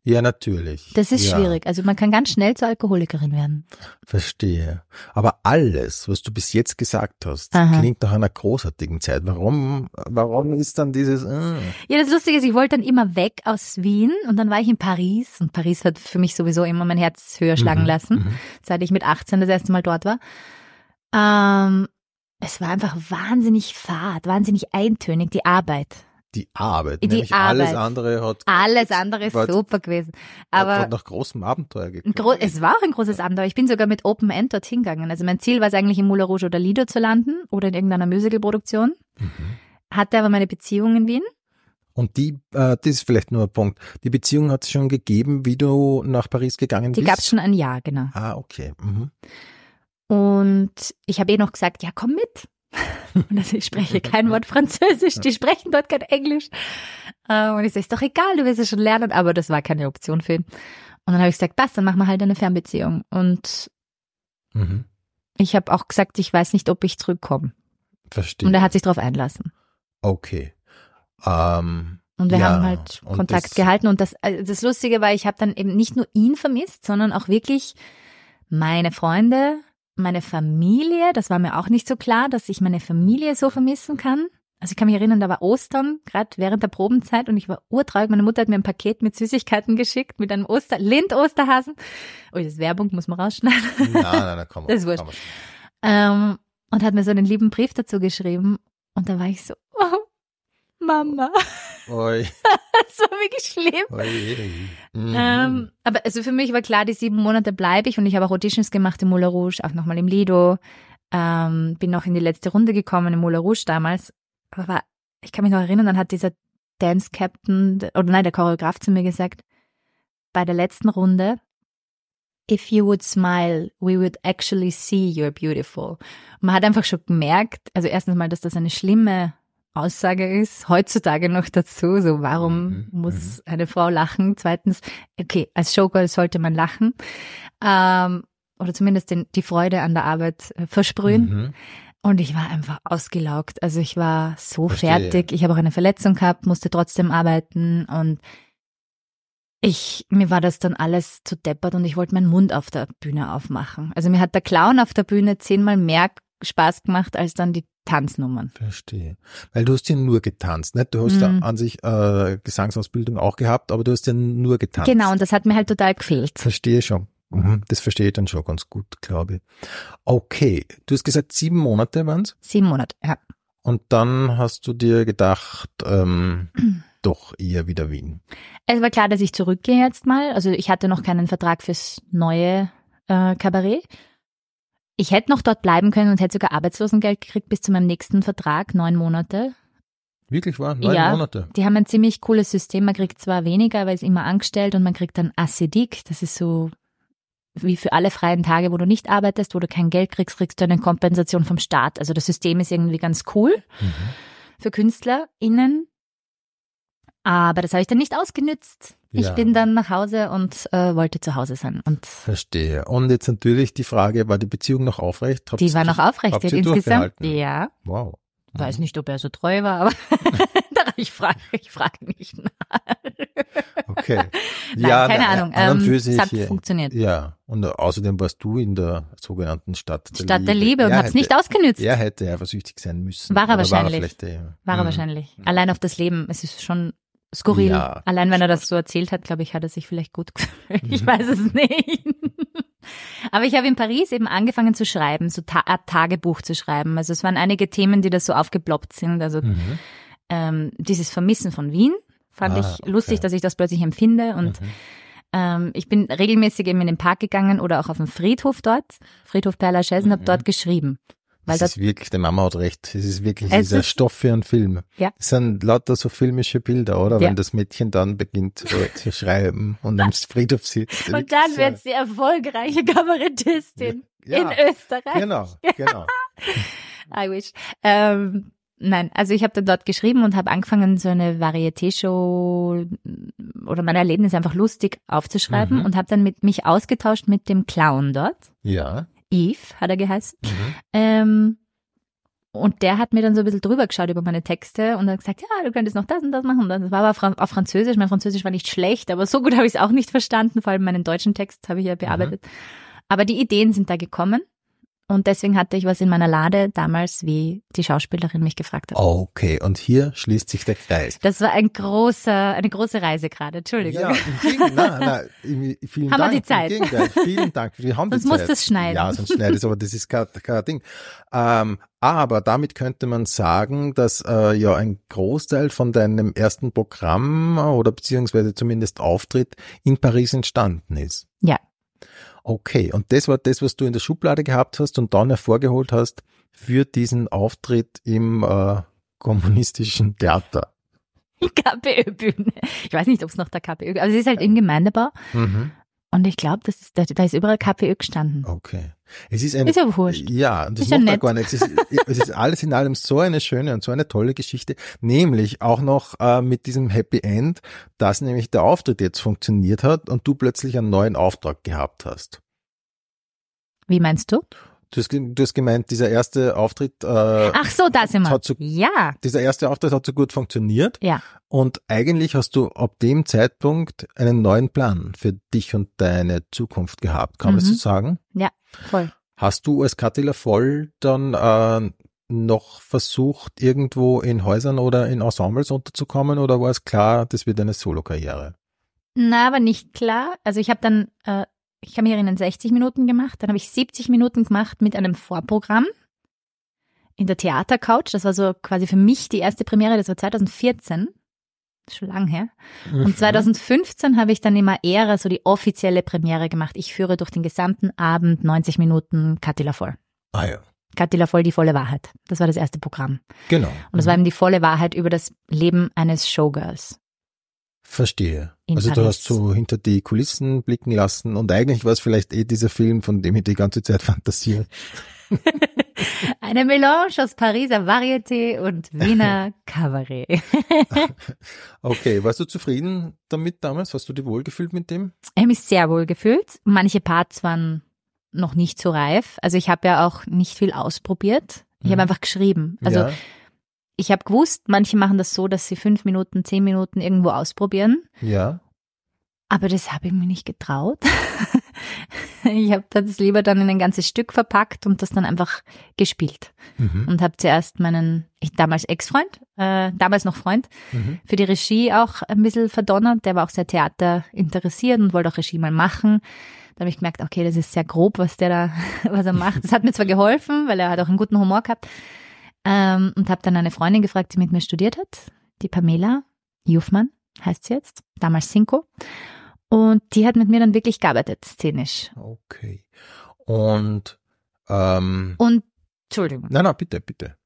Ja, natürlich. Das ist ja, schwierig. Also man kann ganz schnell zur Alkoholikerin werden. Verstehe. Aber alles, was du bis jetzt gesagt hast, Aha. klingt nach einer großartigen Zeit. Warum, warum ist dann dieses, äh, Ja, das Lustige ist, ich wollte dann immer weg aus Wien und dann war ich in Paris und Paris hat für mich sowieso immer mein Herz höher schlagen mhm, lassen, mhm. seit ich mit 18 das erste Mal dort war. Ähm, es war einfach wahnsinnig fad, wahnsinnig eintönig, die Arbeit. Die Arbeit. Die nämlich alles Arbeit. andere hat, Alles andere ist War- super gewesen. Aber hat nach großem Abenteuer geklungen. gro es war auch ein großes Abenteuer. Ich bin sogar mit Open End dorthin gegangen. Also mein Ziel war es eigentlich in Moulin Rouge oder Lido zu landen oder in irgendeiner Musical-Produktion. Mhm. Hatte aber meine Beziehung in Wien. Und die, äh, das ist vielleicht nur ein Punkt. Die Beziehung hat es schon gegeben, wie du nach Paris gegangen Die bist? gab es schon ein Jahr, genau. Ah, okay. Mhm. Und ich habe eh noch gesagt, ja, komm mit. [laughs] Und also ich spreche kein Wort Französisch, die sprechen dort kein Englisch. Äh, Und ich so, ist doch egal, du wirst es schon lernen, aber das war keine Option für ihn. Und dann habe ich gesagt, passt, dann machen wir halt eine Fernbeziehung. Und Mhm. Ich habe auch gesagt, ich weiß nicht, ob ich zurückkomme. Verstehe. Und er hat sich darauf einlassen. okay. Ähm, Und wir Ja, haben halt und Kontakt das- gehalten. Und das, also das Lustige war, ich habe dann eben nicht nur ihn vermisst, sondern auch wirklich meine Freunde, meine Familie. Das war mir auch nicht so klar, dass ich meine Familie so vermissen kann. Also ich kann mich erinnern, da war Ostern, gerade während der Probenzeit und ich war urtraurig. Meine Mutter hat mir ein Paket mit Süßigkeiten geschickt, mit einem Oster, Lind-Osterhasen. Oh, das ist Werbung, muss man rausschneiden. nein, nein, nein, komm. [laughs] Das ist wurscht. Ähm, und hat mir so einen lieben Brief dazu geschrieben. Und da war ich so, oh, Mama, Oi, [laughs] das war wirklich schlimm. oi, mhm. Ähm, aber also für mich war klar, die sieben Monate bleibe ich und ich habe auch Auditions gemacht im Moulin Rouge, auch nochmal im Lido. Ähm, bin noch in die letzte Runde gekommen im Moulin Rouge damals. Aber ich kann mich noch erinnern, dann hat dieser Dance Captain, oder nein, der Choreograf zu mir gesagt, bei der letzten Runde, if you would smile, we would actually see you're beautiful. Man hat einfach schon gemerkt, also erstens mal, dass das eine schlimme Aussage ist, heutzutage noch dazu, so warum Mhm, muss eine Frau lachen? Zweitens, okay, als Showgirl sollte man lachen ähm, oder zumindest den, die Freude an der Arbeit äh, versprühen. Mhm. Und ich war einfach ausgelaugt. Also ich war so Verstehe. fertig. Ich habe auch eine Verletzung gehabt, musste trotzdem arbeiten und ich, mir war das dann alles zu deppert und ich wollte meinen Mund auf der Bühne aufmachen. Also mir hat der Clown auf der Bühne zehnmal mehr Spaß gemacht als dann die Tanznummern. Verstehe. Weil du hast ja nur getanzt, nicht? Du hast ja Mhm. an sich äh, Gesangsausbildung auch gehabt, aber du hast ja nur getanzt. Genau, und das hat mir halt total gefehlt. Verstehe schon. Mhm. Das verstehe ich dann schon ganz gut, glaube ich. Okay, du hast gesagt, sieben Monate waren's Sieben Monate, ja. und dann hast du dir gedacht, ähm, [clears throat] doch eher wieder Wien. Es war klar, dass ich zurückgehe jetzt mal. Also ich hatte noch keinen Vertrag fürs neue äh, Kabarett. Ich hätte noch dort bleiben können und hätte sogar Arbeitslosengeld gekriegt bis zu meinem nächsten Vertrag, neun Monate. Wirklich wahr? Neun Ja. Monate. Die haben ein ziemlich cooles System. Man kriegt zwar weniger, weil es immer angestellt und man kriegt dann Assidik. Das ist so wie für alle freien Tage, wo du nicht arbeitest, wo du kein Geld kriegst, kriegst du eine Kompensation vom Staat. Also das System ist irgendwie ganz cool Mhm. für KünstlerInnen. Aber das habe ich dann nicht ausgenützt. Ich Ja. bin dann nach Hause und äh, wollte zu Hause sein. Und Verstehe. Und jetzt natürlich die Frage, war die Beziehung noch aufrecht? Habt die war noch aufrecht. insgesamt, ja, Wow. weiß nicht, ob er so treu war, aber [laughs] ich frage ich frag nicht nach. Okay. [laughs] Nein, ja, keine Ahnung. Ähm, für es hat funktioniert. Ja, und außerdem warst du in der sogenannten Stadt der Stadt Liebe. der Liebe und Er hab's nicht ausgenützt. Er hätte eifersüchtig sein müssen. War er wahrscheinlich. vielleicht, äh, War er mhm. wahrscheinlich. Allein auf das Leben. Es ist schon skurril. Ja. Allein wenn er das so erzählt hat, glaube ich, hat er sich vielleicht gut [laughs] gefühlt. Ich Mhm. weiß es nicht. [laughs] Aber ich habe in Paris eben angefangen zu schreiben, so Ta Tagebuch zu schreiben. Also es waren einige Themen, die da so aufgeploppt sind. Also Mhm. ähm, dieses Vermissen von Wien fand Ah, ich lustig, okay. dass ich das plötzlich empfinde. Und Mhm. ähm, ich bin regelmäßig eben in den Park gegangen oder auch auf dem Friedhof dort, Friedhof Père Lachaise, und habe Mhm. dort geschrieben. Weil Es das ist wirklich, die Mama hat recht. Es ist wirklich Es dieser ist- Stoff für einen Film. Ja. Es sind lauter so filmische Bilder, oder? Ja. Wenn das Mädchen dann beginnt äh, [laughs] zu schreiben und am Friedhof sitzt. und dann wird sie erfolgreiche Kabarettistin Ja, in Österreich. Genau, genau. [laughs] I wish. Ähm, nein, also ich habe dann dort geschrieben und habe angefangen, so eine Varieté-Show oder meine Erlebnisse einfach lustig aufzuschreiben Mhm. und habe dann mit mich ausgetauscht mit dem Clown dort. Ja. Yves hat er geheißen. Mhm. Ähm, und der hat mir dann so ein bisschen drüber geschaut über meine Texte und hat gesagt, ja, du könntest noch das und das machen. Und das war aber auf Fran- auf Französisch. Mein Französisch war nicht schlecht, aber so gut [laughs] habe ich es auch nicht verstanden. Vor allem meinen deutschen Text habe ich ja bearbeitet. Aber die Ideen sind da gekommen. Und deswegen hatte ich was in meiner Lade damals, wie die Schauspielerin mich gefragt hat. Okay, und hier schließt sich der Kreis. Das war ein großer, eine große Reise gerade. Entschuldigung. Ja, im Gegenteil, nein, nein, [laughs] vielen Haben wir Dank. die Zeit? Im Gegenteil, vielen Dank. Wir haben Sonst die Zeit. du's schneiden. Ja, sonst schneide ich aber das ist kein, kein Ding. Ähm, aber damit könnte man sagen, dass äh, ja ein Großteil von deinem ersten Programm oder beziehungsweise zumindest Auftritt in Paris entstanden ist. Ja. Okay, und das war das, was du in der Schublade gehabt hast und dann hervorgeholt hast für diesen Auftritt im äh, kommunistischen Theater. [laughs] KPÖ-Bühne. Ich weiß nicht, ob es noch der KPÖ, aber es ist halt im Gemeindebau. Mhm. Und ich glaube, das ist, da, da ist überall KPÖ gestanden. Okay. Es ist eine Ist ja wurscht. Ja, und das Ist macht ja nett. gar nichts. Es ist, es ist alles in allem so eine schöne und so eine tolle Geschichte, nämlich auch noch äh, mit diesem Happy End, dass nämlich der Auftritt jetzt funktioniert hat und du plötzlich einen neuen Auftrag gehabt hast. Wie meinst du? Du hast, du hast gemeint, dieser erste Auftritt, äh, Ach so, da sind wir. so- ja, dieser erste Auftritt hat so gut funktioniert. ja. Und eigentlich hast du ab dem Zeitpunkt einen neuen Plan für dich und deine Zukunft gehabt. Kann man Mhm. so sagen? Ja, voll. Hast du als Katila Voll dann äh, noch versucht, irgendwo in Häusern oder in Ensembles unterzukommen oder war es klar, das wird eine Solokarriere? Na, aber nicht klar. Also ich habe dann, äh, ich mich erinnern, 60 Minuten gemacht. Dann habe ich 70 Minuten gemacht mit einem Vorprogramm in der Theatercouch. Das war so quasi für mich die erste Premiere. Das war 2014. Schon lang her. Mhm. Und 2015 habe ich dann immer Ära so die offizielle Premiere gemacht. Ich führe durch den gesamten Abend 90 Minuten Kattila voll. Ah ja, Kattila voll, die volle Wahrheit. Das war das erste Programm. genau. Und es war eben die volle Wahrheit über das Leben eines Showgirls. Verstehe. In also du Paris. hast so hinter die Kulissen blicken lassen und eigentlich war es vielleicht eh dieser Film, von dem ich die ganze Zeit [laughs] fantasiere. [laughs] Eine Melange aus Pariser Varieté und Wiener [laughs] Kabarett. Okay, warst du zufrieden damit damals? Hast du dich wohlgefühlt mit dem? Ich habe mich sehr wohl gefühlt. Manche Parts waren noch nicht so reif. Also ich habe ja auch nicht viel ausprobiert. Ich Mhm. habe einfach geschrieben. Also ja, ich habe gewusst, manche machen das so, dass sie fünf Minuten, zehn Minuten irgendwo ausprobieren. ja. Aber das habe ich mir nicht getraut. [laughs] ich habe das lieber dann in ein ganzes Stück verpackt und das dann einfach gespielt. Mhm. Und habe zuerst meinen, ich, damals Ex-Freund, äh, damals noch Freund, Mhm. für die Regie auch ein bisschen verdonnert. Der war auch sehr Theater interessiert und wollte auch Regie mal machen. Da habe ich gemerkt, okay, das ist sehr grob, was der da, [laughs] was er macht. Das hat mir zwar geholfen, weil er hat auch einen guten Humor gehabt. Ähm, und habe dann eine Freundin gefragt, die mit mir studiert hat, die Pamela Jufmann heißt sie jetzt, damals Cinco. Und die hat mit mir dann wirklich gearbeitet, szenisch. Okay. Und ähm, Und, Entschuldigung, nein, nein, bitte, bitte.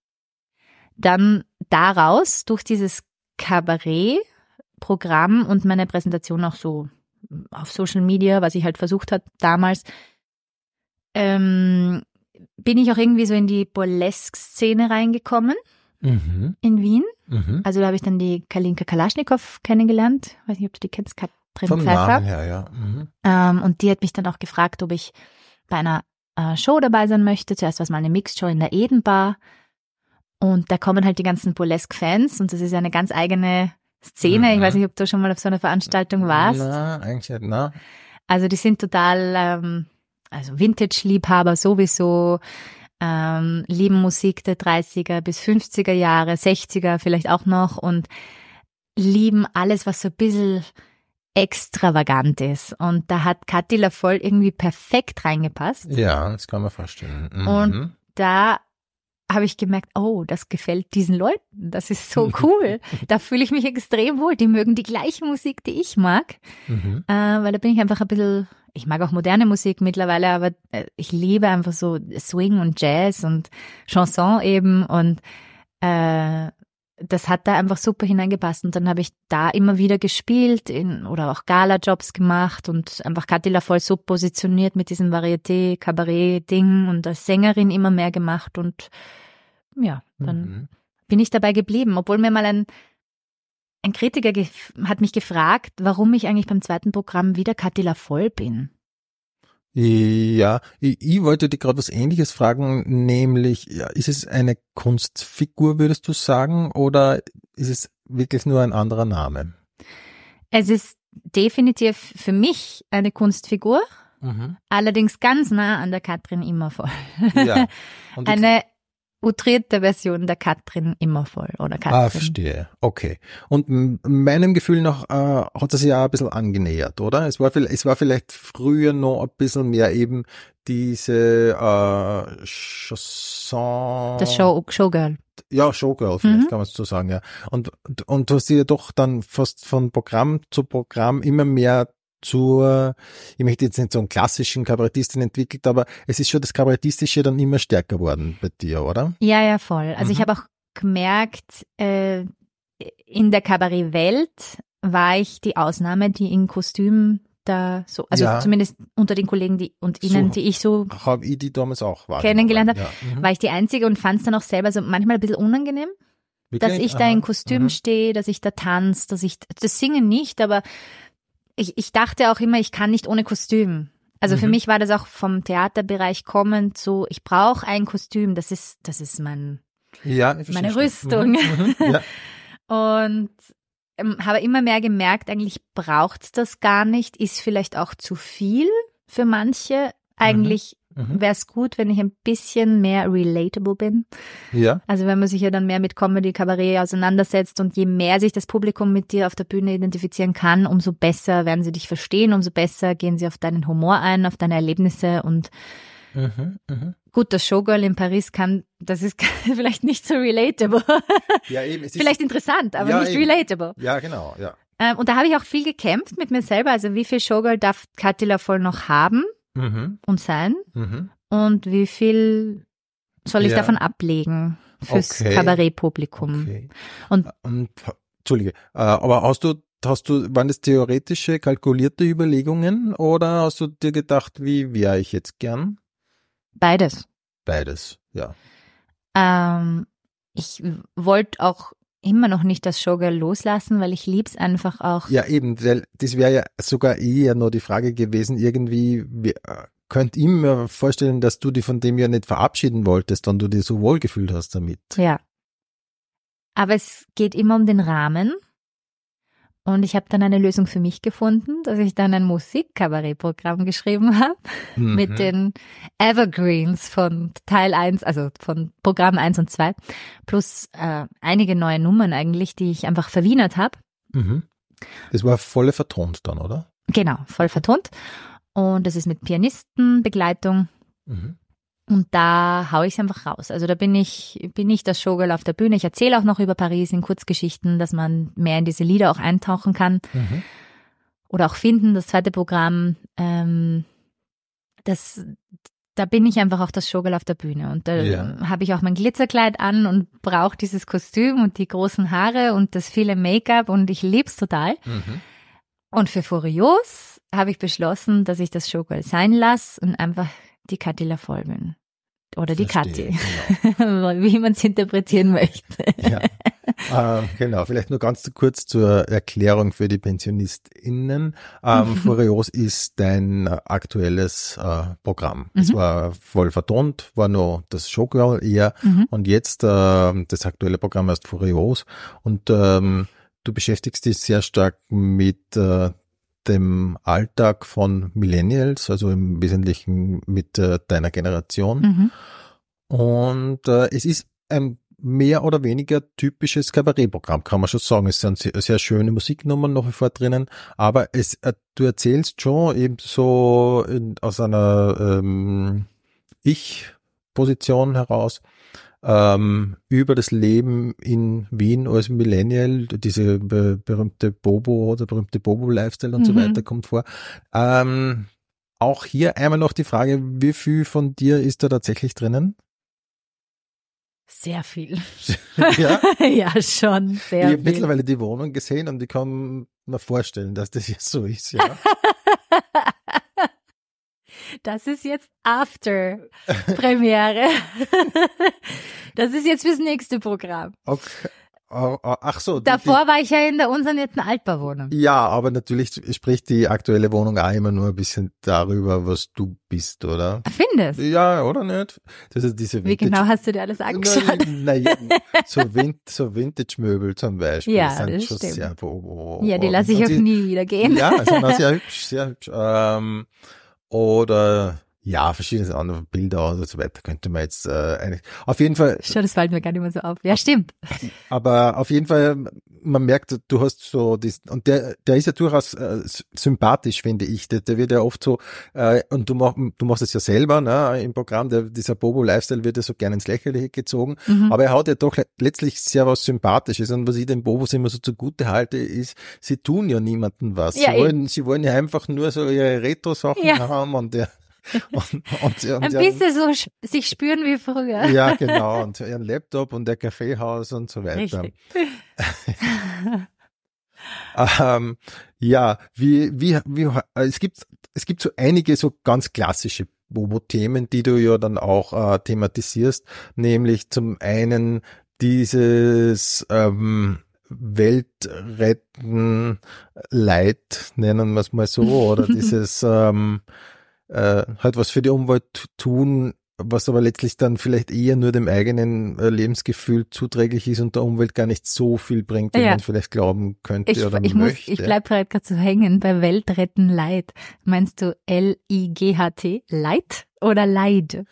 dann daraus, durch dieses Kabarett-Programm und meine Präsentation auch so auf Social Media, was ich halt versucht hat damals, ähm, bin ich auch irgendwie so in die Burlesque-Szene reingekommen Mhm. in Wien. Mhm. Also da habe ich dann die Kalinka Kalaschnikow kennengelernt. Weiß nicht, ob du die kennst, Katrin Vom Pfeiffer. Namen her, ja. Mhm. Ähm, und die hat mich dann auch gefragt, ob ich bei einer äh, Show dabei sein möchte. Zuerst war es mal eine Mixed-Show in der Edenbar. Und da kommen halt die ganzen Burlesque-Fans und das ist ja eine ganz eigene Szene. Mhm. Ich weiß nicht, ob du schon mal auf so einer Veranstaltung warst. Na, eigentlich na. Also die sind total, ähm, also Vintage-Liebhaber sowieso, ähm, lieben Musik der 30er bis 50er Jahre, 60er vielleicht auch noch und lieben alles, was so ein bisschen extravagant ist. Und da hat Kathi Lavoll irgendwie perfekt reingepasst. Ja, das kann man vorstellen. Mhm. Und- Da habe ich gemerkt, oh, das gefällt diesen Leuten. Das ist so cool. da fühle ich mich extrem wohl. Die mögen die gleiche Musik, die ich mag. Mhm. Äh, weil da bin ich einfach ein bisschen, ich mag auch moderne Musik mittlerweile, aber äh, ich liebe einfach so Swing und Jazz und Chanson eben und äh, das hat da einfach super hineingepasst und dann habe ich da immer wieder gespielt in, oder auch Gala-Jobs gemacht und einfach Katila voll so positioniert mit diesem Varieté-Kabarett-Ding und als Sängerin immer mehr gemacht und ja, dann Mhm. bin ich dabei geblieben, obwohl mir mal ein, ein Kritiker hat mich gefragt, warum ich eigentlich beim zweiten Programm wieder Kattila voll bin. Ja, ich, ich wollte dir gerade was Ähnliches fragen, nämlich, ja, ist es eine Kunstfigur, würdest du sagen, oder ist es wirklich nur ein anderer Name? Es ist definitiv für mich eine Kunstfigur, Mhm. allerdings ganz nah an der Katrin Immervoll. Ja. [laughs] Eine outrierte Version der Katrin Immervoll oder Katrin. Ah, verstehe. Okay. Und meinem Gefühl nach äh, hat es ja ein bisschen angenähert, oder? Es war, vielleicht- es war vielleicht früher noch ein bisschen mehr eben diese äh, Chanson. das Show, Showgirl. Ja, Showgirl, vielleicht Mhm. kann man es so sagen, ja. Und, und, und du hast ja doch dann fast von Programm zu Programm immer mehr zur, ich möchte jetzt nicht so einen klassischen Kabarettistin entwickelt, aber es ist schon das Kabarettistische dann immer stärker worden bei dir, oder? Ja, ja, voll. Also ich Mhm. habe auch gemerkt, äh, in der Kabarettwelt war ich die Ausnahme, die in Kostüm da so, also Ja. zumindest unter den Kollegen die, und ihnen, So. die ich so Habe ich die damals auch. Kennengelernt habe, Ja. Mhm. war ich die Einzige und fand es dann auch selber so manchmal ein bisschen unangenehm, dass Wirklich? ich da Aha. in Kostüm Mhm. stehe, dass ich da tanze, dass ich das Singen nicht, aber ich, ich dachte auch immer, ich kann nicht ohne Kostüm. Also für Mhm. mich war das auch vom Theaterbereich kommend so, ich brauche ein Kostüm, das ist, das ist mein, Ja, meine schon. Rüstung. Mhm. Mhm. Ja. [laughs] Und ähm, habe immer mehr gemerkt, eigentlich braucht's das gar nicht, ist vielleicht auch zu viel für manche. Eigentlich Mhm. wäre es gut, wenn ich ein bisschen mehr relatable bin. ja. Also wenn man sich ja dann mehr mit Comedy, Kabarett auseinandersetzt und je mehr sich das Publikum mit dir auf der Bühne identifizieren kann, umso besser werden sie dich verstehen, umso besser gehen sie auf deinen Humor ein, auf deine Erlebnisse und Mhm. Mhm. gut, das Showgirl in Paris kann, das ist [laughs] vielleicht nicht so relatable. Ja, eben. Es ist, vielleicht interessant, aber Ja, nicht eben. relatable. Ja, genau, ja. Ähm, und da habe ich auch viel gekämpft mit mir selber. Also wie viel Showgirl darf Kattila voll noch haben Mhm. und sein? Mhm. Und wie viel soll ich Ja. davon ablegen fürs Okay. Kabarettpublikum? Okay. Und- und Entschuldige, äh, aber hast du hast du waren das theoretische kalkulierte Überlegungen oder hast du dir gedacht, wie wäre ich jetzt gern? Beides. Beides, ja. Ähm, ich wollte auch immer noch nicht das Showgirl loslassen, weil ich lieb's einfach auch. Ja, eben, weil das wäre ja sogar eher nur die Frage gewesen, irgendwie wie, äh, könnt ihr mir vorstellen, dass du dich von dem ja nicht verabschieden wolltest, dann du dir so wohl gefühlt hast damit. Ja. Aber es geht immer um den Rahmen. Und ich habe dann eine Lösung für mich gefunden, dass ich dann ein Musikkabarettprogramm geschrieben habe [laughs] Mhm. mit den Evergreens von Teil 1, also von Programm 1 und 2, plus äh, einige neue Nummern eigentlich, die ich einfach verwienert habe. Mhm. Das war volle vertont dann, oder? Genau, voll vertont. Und das ist mit Pianistenbegleitung. Mhm. Und da hau ich es einfach raus. Also da bin ich, bin ich das Showgirl auf der Bühne. Ich erzähle auch noch über Paris in Kurzgeschichten, dass man mehr in diese Lieder auch eintauchen kann Mhm. oder auch finden. Das zweite Programm, ähm, das, da bin ich einfach auch das Showgirl auf der Bühne. Und da Ja. habe ich auch mein Glitzerkleid an und brauche dieses Kostüm und die großen Haare und das viele Make-up und ich lieb's total. Mhm. Und für Furios habe ich beschlossen, dass ich das Showgirl sein lasse und einfach die Kathi Lafol bin. Oder die Verstehe, Kathi. [laughs] Wie man es interpretieren möchte. Ja. ähm, genau, vielleicht nur ganz kurz zur Erklärung für die PensionistInnen. Ähm, Furios ist dein äh, aktuelles äh, Programm. Es Mhm. war voll vertont, war nur das Showgirl eher Mhm. und jetzt äh, das aktuelle Programm heißt Furios und ähm, du beschäftigst dich sehr stark mit äh, dem Alltag von Millennials, also im Wesentlichen mit äh, deiner Generation. Mhm. Und äh, es ist ein mehr oder weniger typisches Kabarettprogramm, kann man schon sagen. Es sind sehr, sehr schöne Musiknummern noch wie vor drinnen, aber es, äh, du erzählst schon eben so in, aus einer ähm, Ich-Position heraus ähm, über das Leben in Wien als Millennial, diese be berühmte Bobo oder berühmte Bobo-Lifestyle und so Mhm. weiter kommt vor. Ähm, auch hier einmal noch die Frage, wie viel von dir ist da tatsächlich drinnen? Sehr viel. [laughs] ja, [laughs] ja, schon ich sehr habe viel. mittlerweile die Wohnung gesehen und ich kann mir vorstellen, dass das jetzt so ist, ja. [laughs] Das ist jetzt After Premiere. [laughs] Das ist jetzt fürs nächste Programm. Okay. Oh, oh, Ach so. die- Davor war ich ja in der unsanierten Altbauwohnung. Die, ja, aber natürlich spricht die aktuelle Wohnung auch immer nur ein bisschen darüber, was du bist, oder? Findest? Ja, oder nicht? Das ist diese Wie genau hast du dir alles angeschaut? Na, na, so, Vin so Vintage-Möbel zum Beispiel Ja, sind das schon stimmt. sehr oh, Ja, die lasse ich auch sie- nie wieder gehen. Ja, sind auch sehr [laughs] hübsch, sehr hübsch. Ähm, oder ja, verschiedene andere Bilder und so weiter könnte man jetzt äh, eigentlich. Auf jeden Fall, Schon, das fällt mir gar nicht mehr so auf. Ja, stimmt. [laughs] aber auf jeden Fall, man merkt, du hast so dies, und der, der ist ja durchaus äh, sympathisch, finde ich. Der, der wird ja oft so, äh, und du, mach, du machst es ja selber, ne, im Programm, der, dieser Bobo-Lifestyle wird ja so gerne ins Lächerliche gezogen. Mhm. Aber er hat ja doch le- letztlich sehr was Sympathisches. Und was ich den Bobos immer so zugute halte, ist, sie tun ja niemandem was. Ja, sie, wollen, sie wollen ja einfach nur so ihre Retro-Sachen Ja. haben und der, [laughs] und, und, und, Ein bisschen so sich spüren wie früher. ja, [laughs] genau. Und ihren Laptop und der Kaffeehaus und so weiter. [laughs] Ähm, ja, wie, wie, wie, äh, es gibt, es gibt so einige so ganz klassische Bobo-Themen, die du ja dann auch äh, thematisierst, nämlich zum einen dieses ähm, Weltretten Leid, nennen wir es mal so, oder dieses ähm, äh, halt was für die Umwelt tun, was aber letztlich dann vielleicht eher nur dem eigenen äh, Lebensgefühl zuträglich ist und der Umwelt gar nicht so viel bringt, wie Ja. man vielleicht glauben könnte Ich, oder ich, muss, möchte. ich bleib gerade gerade so hängen bei Weltretten Leid. Meinst du L-I-G-H-T? Leid oder Leid?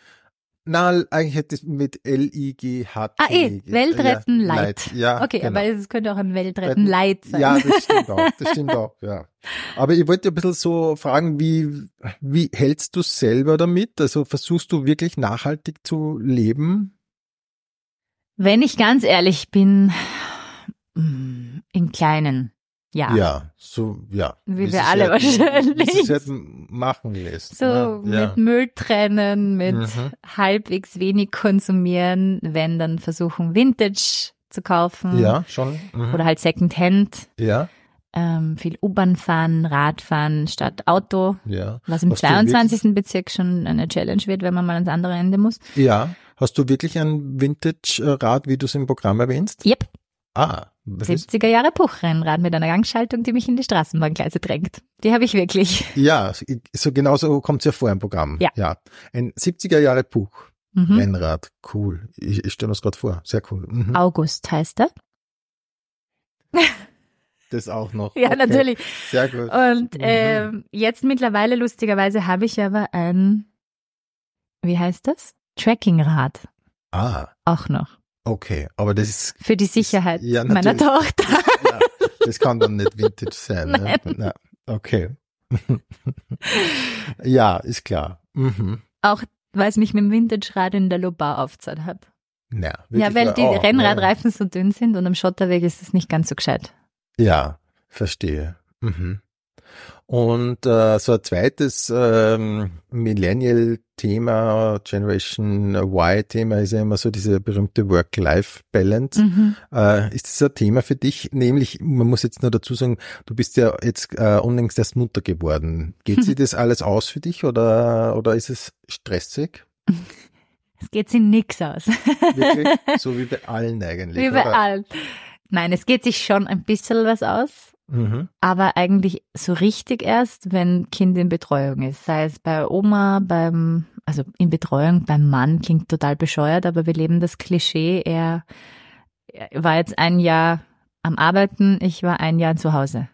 Na, eigentlich hätte es mit L-I-G-H-T. Ah, eh, Weltretten ja, Leid. Ja, Okay, genau. aber es könnte auch ein Weltretten Leid sein. Ja, das [laughs] stimmt auch. Das stimmt auch, ja. Aber ich wollte ein bisschen so fragen, wie, wie hältst du selber damit? Also versuchst du wirklich nachhaltig zu leben? Wenn ich ganz ehrlich bin, mm, in kleinen, ja. Ja, so, ja. Wie es wir alle halt- wahrscheinlich. Wie es halt machen lässt. So ne? ja. mit Müll trennen, mit Mhm. halbwegs wenig konsumieren, wenn dann versuchen Vintage zu kaufen Ja, schon. Mhm. oder halt Secondhand. ja, Ähm, viel U-Bahn fahren, Radfahren statt Auto, ja. was im Hast du 22. Bezirk schon eine Challenge wird, wenn man mal ans andere Ende muss. Ja. Hast du wirklich ein Vintage-Rad, wie du es im Programm erwähnst? Yep, Ah, was ist? 70er Jahre Puchrennrad mit einer Gangschaltung, die mich in die Straßenbahngleise drängt. Die habe ich wirklich. Ja, so genauso kommt es ja vor im Programm. Ja. ja. Ein 70er Jahre Buch. Mhm. Rennrad, cool. Ich, ich stelle mir das gerade vor. Sehr cool. Mhm. August heißt er. Das auch noch. [laughs] Ja, Okay. natürlich. Sehr gut. Und ähm, jetzt mittlerweile, lustigerweise, habe ich aber ein, wie heißt das? Trackingrad Ah, auch noch. Okay. Aber das ist, Für die Sicherheit Ja, meiner. Tochter. ja, das kann dann nicht Vintage sein. Ne? Nein. Na, okay. [laughs] ja, ist klar. Mhm. Auch weil es mich mit dem Vintage-Rad in der Lobau aufgezahlt hat. Ja, Ja, wirklich weil die Oh, Rennradreifen so dünn sind und am Schotterweg ist es nicht ganz so gescheit. Ja, verstehe. Mhm. Und äh, so ein zweites ähm, Millennial-Thema, Generation Y-Thema ist ja immer so diese berühmte Work-Life-Balance. Mhm. Äh, ist das ein Thema für dich? Nämlich, man muss jetzt nur dazu sagen, du bist ja jetzt äh, unlängst erst Mutter geworden. Geht sich [laughs] das alles aus für dich oder, oder ist es stressig? Es geht sich nix aus. Wirklich? [laughs] so wie bei allen eigentlich. Wie oder? bei Nein, es geht sich schon ein bisschen was aus. Mhm. aber eigentlich so richtig erst, wenn Kind in Betreuung ist. Sei es bei Oma, beim, also in Betreuung beim Mann klingt total bescheuert, aber wir leben das Klischee. Er, war jetzt ein Jahr am Arbeiten, ich war ein Jahr zu Hause.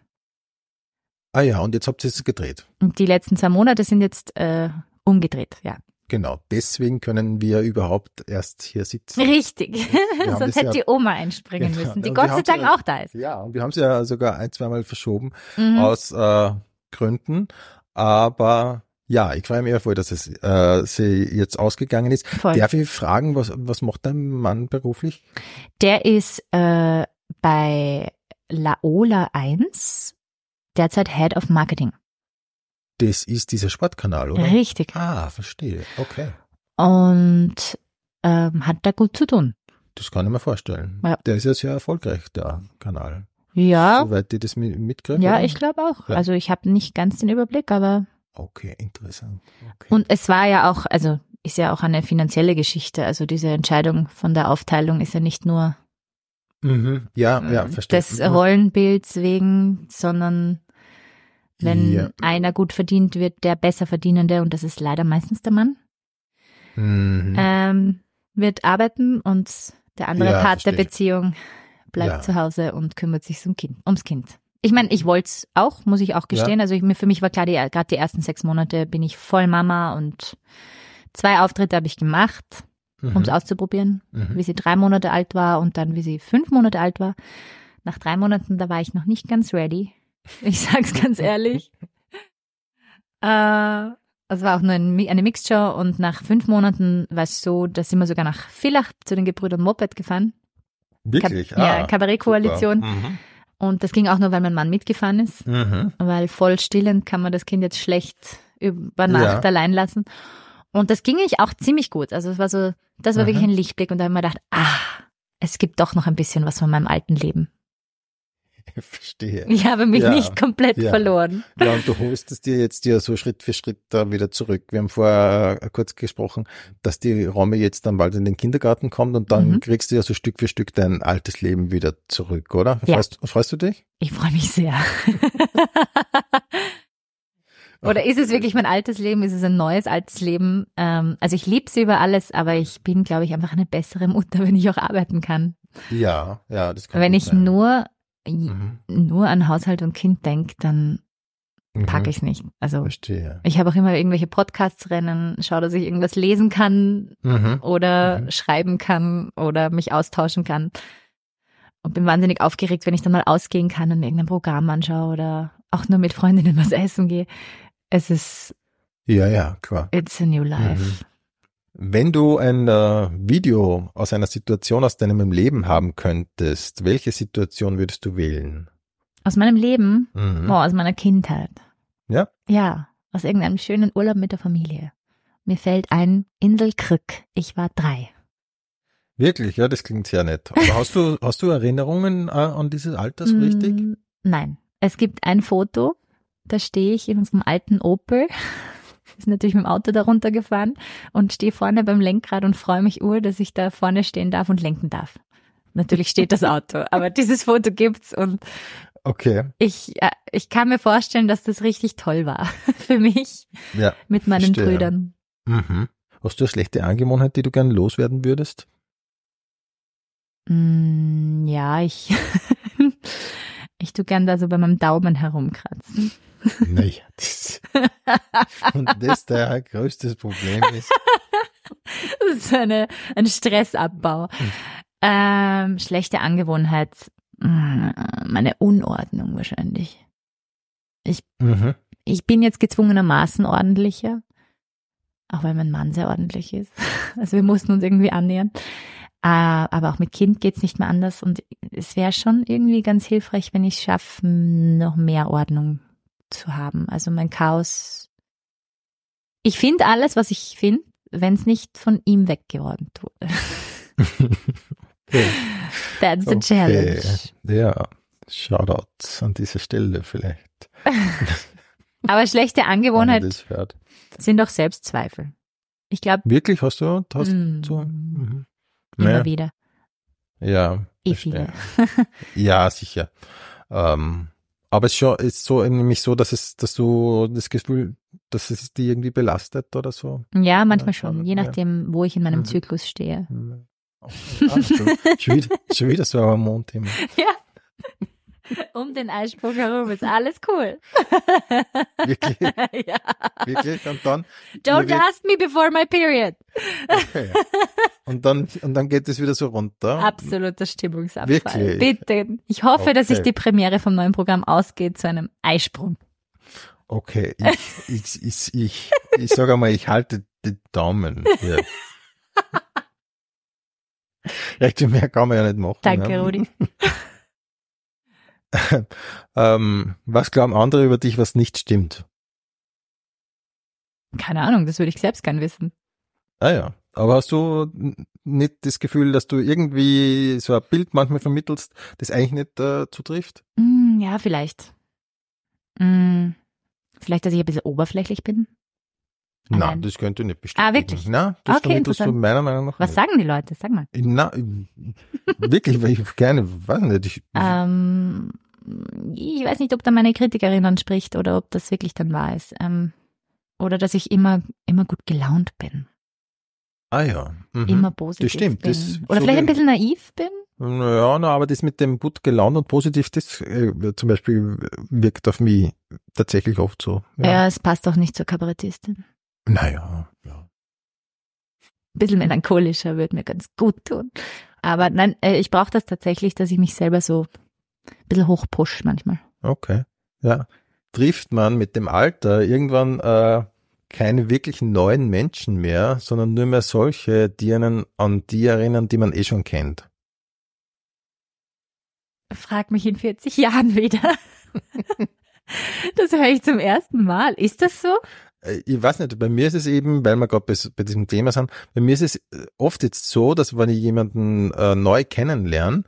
Ah ja, und jetzt habt ihr es gedreht. Und die letzten zwei Monate sind jetzt äh, umgedreht, ja. Genau, deswegen können wir überhaupt erst hier sitzen. Richtig. [laughs] Sonst hätte ja- die Oma einspringen Genau. müssen, die Und Gott sei Dank ja- auch da ist. Ja, und wir haben es ja sogar ein, zweimal verschoben Mhm. aus äh, Gründen. Aber ja, ich freue mich ja voll, dass es äh, sie jetzt ausgegangen ist. Voll. Darf ich fragen, was, was macht dein Mann beruflich? Der ist äh, bei Laola 1 derzeit Head of Marketing. Das ist dieser Sportkanal, oder? Richtig. Ah, verstehe. Okay. Und ähm, hat da gut zu tun. Das kann ich mir vorstellen. Ja. Der ist ja sehr erfolgreich, der Kanal. Ja, Soweit ihr das mi- mitkriegt. ja, oder? ich glaube auch. Ja. Also ich habe nicht ganz den Überblick, aber Okay, interessant. Okay. und es war ja auch, also ist ja auch eine finanzielle Geschichte. Also diese Entscheidung von der Aufteilung ist ja nicht nur mhm. Ja, ja, äh, verstehe. des Rollenbilds wegen, sondern wenn Ja. einer gut verdient, wird der besser verdienende, und das ist leider meistens der Mann, Mhm. ähm, wird arbeiten und der andere Ja, Part der. Beziehung bleibt Ja. zu Hause und kümmert sich um kind, ums Kind. Ich meine, ich wollte es auch, muss ich auch gestehen. Also ich, mir, für mich war klar, die, gerade die ersten sechs Monate bin ich voll Mama und zwei Auftritte habe ich gemacht, um es Mhm. auszuprobieren, Mhm. wie sie drei Monate alt war und dann wie sie fünf Monate alt war. Nach drei Monaten, da war ich noch nicht ganz ready. [laughs] Ich sag's ganz ehrlich. Äh, es war auch nur ein, eine Mixture und nach fünf Monaten war es so, da sind wir sogar nach Villach zu den Gebrüdern Moped gefahren. Wirklich? Kab- ja, Kabarettkoalition. Mhm. Und das ging auch nur, weil mein Mann mitgefahren ist, Mhm. weil voll stillend kann man das Kind jetzt schlecht über Nacht Ja. allein lassen. Und das ging eigentlich auch ziemlich gut. Also es war so, das war Mhm. wirklich ein Lichtblick und da habe ich mir gedacht, ah, es gibt doch noch ein bisschen was von meinem alten Leben. [laughs] Verstehe. Ich habe mich Ja. nicht komplett Ja. verloren. Ja, und du holst es dir jetzt ja so Schritt für Schritt da wieder zurück. Wir haben vorher äh, kurz gesprochen, dass die Romy jetzt dann bald in den Kindergarten kommt und dann Mhm. kriegst du ja so Stück für Stück dein altes Leben wieder zurück, oder? Ja. Freust, freust du dich? Ich freue mich sehr. [laughs] [laughs] Oder ist es wirklich mein altes Leben? Ist es ein neues altes Leben? Ähm, also ich liebe sie über alles, aber ich bin, glaube ich, einfach eine bessere Mutter, wenn ich auch arbeiten kann. Ja, ja, das kann Wenn ich sein. nur, Mhm. nur an Haushalt und Kind denke, dann packe Mhm. ich es nicht. Also Verstehe. ich habe auch immer irgendwelche Podcasts rennen, schaue, dass ich irgendwas lesen kann Mhm. oder Mhm. schreiben kann oder mich austauschen kann. Und bin wahnsinnig aufgeregt, wenn ich dann mal ausgehen kann und irgendein Programm anschaue oder auch nur mit Freundinnen was [laughs] essen gehe. Es ist, Ja, ja, klar. it's a new life. Mhm. Wenn du ein äh, Video aus einer Situation aus deinem Leben haben könntest, welche Situation würdest du wählen? Aus meinem Leben, Mhm. oh, aus meiner Kindheit. Ja? Ja, aus irgendeinem schönen Urlaub mit der Familie. Mir fällt ein Insel Krück. Ich war drei. Wirklich, ja, das klingt sehr nett. Aber hast du, [laughs] hast du Erinnerungen äh, an dieses Alter so richtig? Mm, Nein. Es gibt ein Foto, da stehe ich in unserem alten Opel. Ist natürlich mit dem Auto da runtergefahren und stehe vorne beim Lenkrad und freue mich ur, dass ich da vorne stehen darf und lenken darf. Natürlich steht das Auto, [laughs] aber dieses Foto gibt's und Okay, ich, äh, ich kann mir vorstellen, dass das richtig toll war [laughs] für mich ja. mit meinen Verstehe. Brüdern. Mhm. Hast du eine schlechte Angewohnheit, die du gern loswerden würdest? Mm, ja, ich, [laughs] ich tu gern da so bei meinem Daumen herumkratzen. [laughs] Nein. Das, [laughs] und das der größte Problem ist. Das ist eine, ein Stressabbau. Ähm, schlechte Angewohnheit, mm, meine Unordnung wahrscheinlich. Mhm. Ich bin jetzt gezwungenermaßen ordentlicher, auch weil mein Mann sehr ordentlich ist. [laughs] Also wir mussten uns irgendwie annähern. Äh, aber auch mit Kind geht's nicht mehr anders und es wäre schon irgendwie ganz hilfreich, wenn ich schaffe, noch mehr Ordnung zu haben. Also mein Chaos. Ich finde alles, was ich finde, wenn es nicht von ihm weggeräumt wurde. Okay. [laughs] That's the Okay. challenge. Ja, Shoutouts an dieser Stelle vielleicht. [laughs] Aber schlechte wenn Angewohnheit ihr das hört. sind auch Selbstzweifel. Ich glaube, Wirklich, hast du? Hast Mm. so? Mhm. immer Naja, wieder. Ja. Eh verstehe. viele. [laughs] Ja, sicher. Ähm, aber es ist schon ist so nämlich so, dass es, dass du das Gefühl, dass es dich irgendwie belastet oder so. Ja, manchmal Ja, schon, je nachdem, wo ich in meinem Mhm. Zyklus stehe. Ah, schon, schon, wieder, schon wieder so ein Hormonthema. [laughs] Ja. Um den Eisprung herum ist alles cool. Wirklich, [laughs] ja. wirklich. Und dann, Don't ask me before my period. okay. und dann, und dann geht es wieder so runter. Absoluter Stimmungsabfall. Wirklich? Bitte. Ich hoffe, dass sich Okay. die Premiere vom neuen Programm ausgeht zu einem Eisprung. Okay, ich, ich, ich, ich, ich sage einmal, ich halte die Daumen. Hier. [laughs] Ja, viel mehr kann man ja nicht machen. Danke, ja. Rudi. [laughs] Ähm, was glauben andere über dich, was nicht stimmt? Keine Ahnung, das würde ich selbst gern wissen. Ah ja, aber hast du nicht das Gefühl, dass du irgendwie so ein Bild manchmal vermittelst, das eigentlich nicht äh, zutrifft? Hm, ja, vielleicht. Hm, vielleicht, dass ich ein bisschen oberflächlich bin. Nein, Nein. das könnte ich nicht bestätigen. Ah, wirklich? Nein, das Okay, vermittelst du meiner Meinung nach Was nicht. sagen die Leute? Sag mal. Na, wirklich, weil ich gerne, weiß nicht, ich, Ähm, ich weiß nicht, ob da meine Kritikerin dann spricht oder ob das wirklich dann wahr ist. Ähm, oder dass ich immer, immer gut gelaunt bin. ah ja. Mhm. Immer positiv Das stimmt, bin. das- oder so vielleicht ein bisschen naiv bin. Ja, na, aber das mit dem gut gelaunt und positiv, das äh, zum Beispiel wirkt auf mich tatsächlich oft so. Ja. es passt auch nicht zur Kabarettistin. Naja, ja. Ein bisschen melancholischer würde mir ganz gut tun. Aber nein, äh, ich brauche das tatsächlich, dass ich mich selber so ein bisschen hochpush manchmal. Okay. Ja. Trifft man mit dem Alter irgendwann äh, keine wirklichen neuen Menschen mehr, sondern nur mehr solche, die einen an die erinnern, die man eh schon kennt. Frag mich in 40 Jahren wieder. [laughs] das höre ich zum ersten Mal. Ist das so? Äh, Ich weiß nicht, bei mir ist es eben, weil wir gerade bei, bei diesem Thema sind, bei mir ist es äh, oft jetzt so, dass wenn ich jemanden äh, neu kennenlerne,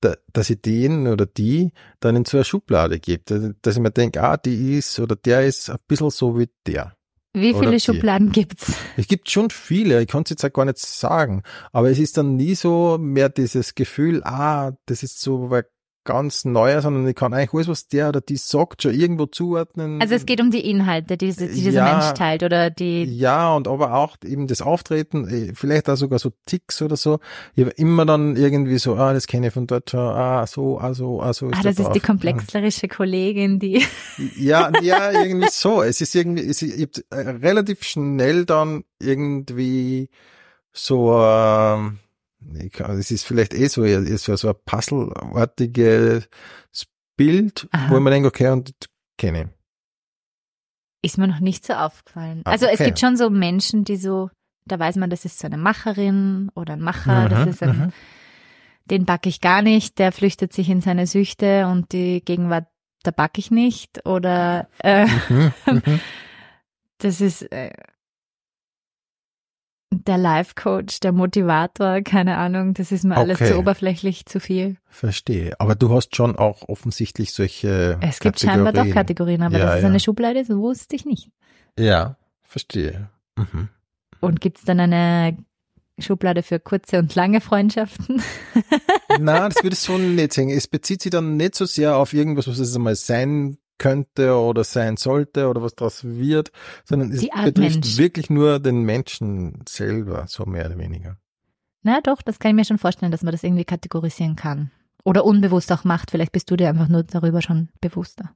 da, dass ich den oder die dann in so eine Schublade gebe, dass ich mir denke, ah, die ist oder der ist ein bisschen so wie der. Wie viele. Schubladen gibt's? Es gibt schon viele, ich kann es jetzt auch gar nicht sagen, aber es ist dann nie so mehr dieses Gefühl, ah, das ist so wer ganz Neuer, sondern ich kann eigentlich alles, was der oder die sagt, schon irgendwo zuordnen. Also es geht um die Inhalte, die, die dieser Ja. Mensch teilt oder die. Ja, und aber auch eben das Auftreten, eh, vielleicht auch sogar so Ticks oder so. Ich habe immer dann irgendwie so, ah, das kenne ich von dort schon, ah, so, ah, so, ah, so ist Ah, das ist die drauf. komplexlerische Kollegin, die. [laughs] Ja, ja, irgendwie so. Es ist irgendwie, es ist, hab äh, relativ schnell dann irgendwie so, kann- es ist vielleicht eh so, eher so, so ein Puzzle-artiges Bild, Aha. wo ich mir denke, okay, und kenne. Ist mir noch nicht so aufgefallen. Ah, Also es okay. gibt schon so Menschen, die so, da weiß man, das ist so eine Macherin oder ein Macher, das Mhm, ist ein, mhm. den backe ich gar nicht, der flüchtet sich in seine Süchte und die Gegenwart, da backe ich nicht. Oder äh, Mhm, mhm. [laughs] das ist äh, der Life-Coach, der Motivator, keine Ahnung, das ist mir alles Okay. zu oberflächlich, zu viel. Verstehe. Aber du hast schon auch offensichtlich solche Es gibt scheinbar doch Kategorien, aber Ja, dass es ja. eine Schublade ist, wusste ich nicht. Ja, verstehe. Mhm. Und gibt es dann eine Schublade für kurze und lange Freundschaften? Na, das [laughs] würde ich so nicht sagen. Es bezieht sich dann nicht so sehr auf irgendwas, was es einmal sein könnte oder sein sollte oder was daraus wird, sondern es betrifft Mensch. wirklich nur den Menschen selber, so mehr oder weniger. Na doch, das kann ich mir schon vorstellen, dass man das irgendwie kategorisieren kann. Oder unbewusst auch macht. Vielleicht bist du dir einfach nur darüber schon bewusster.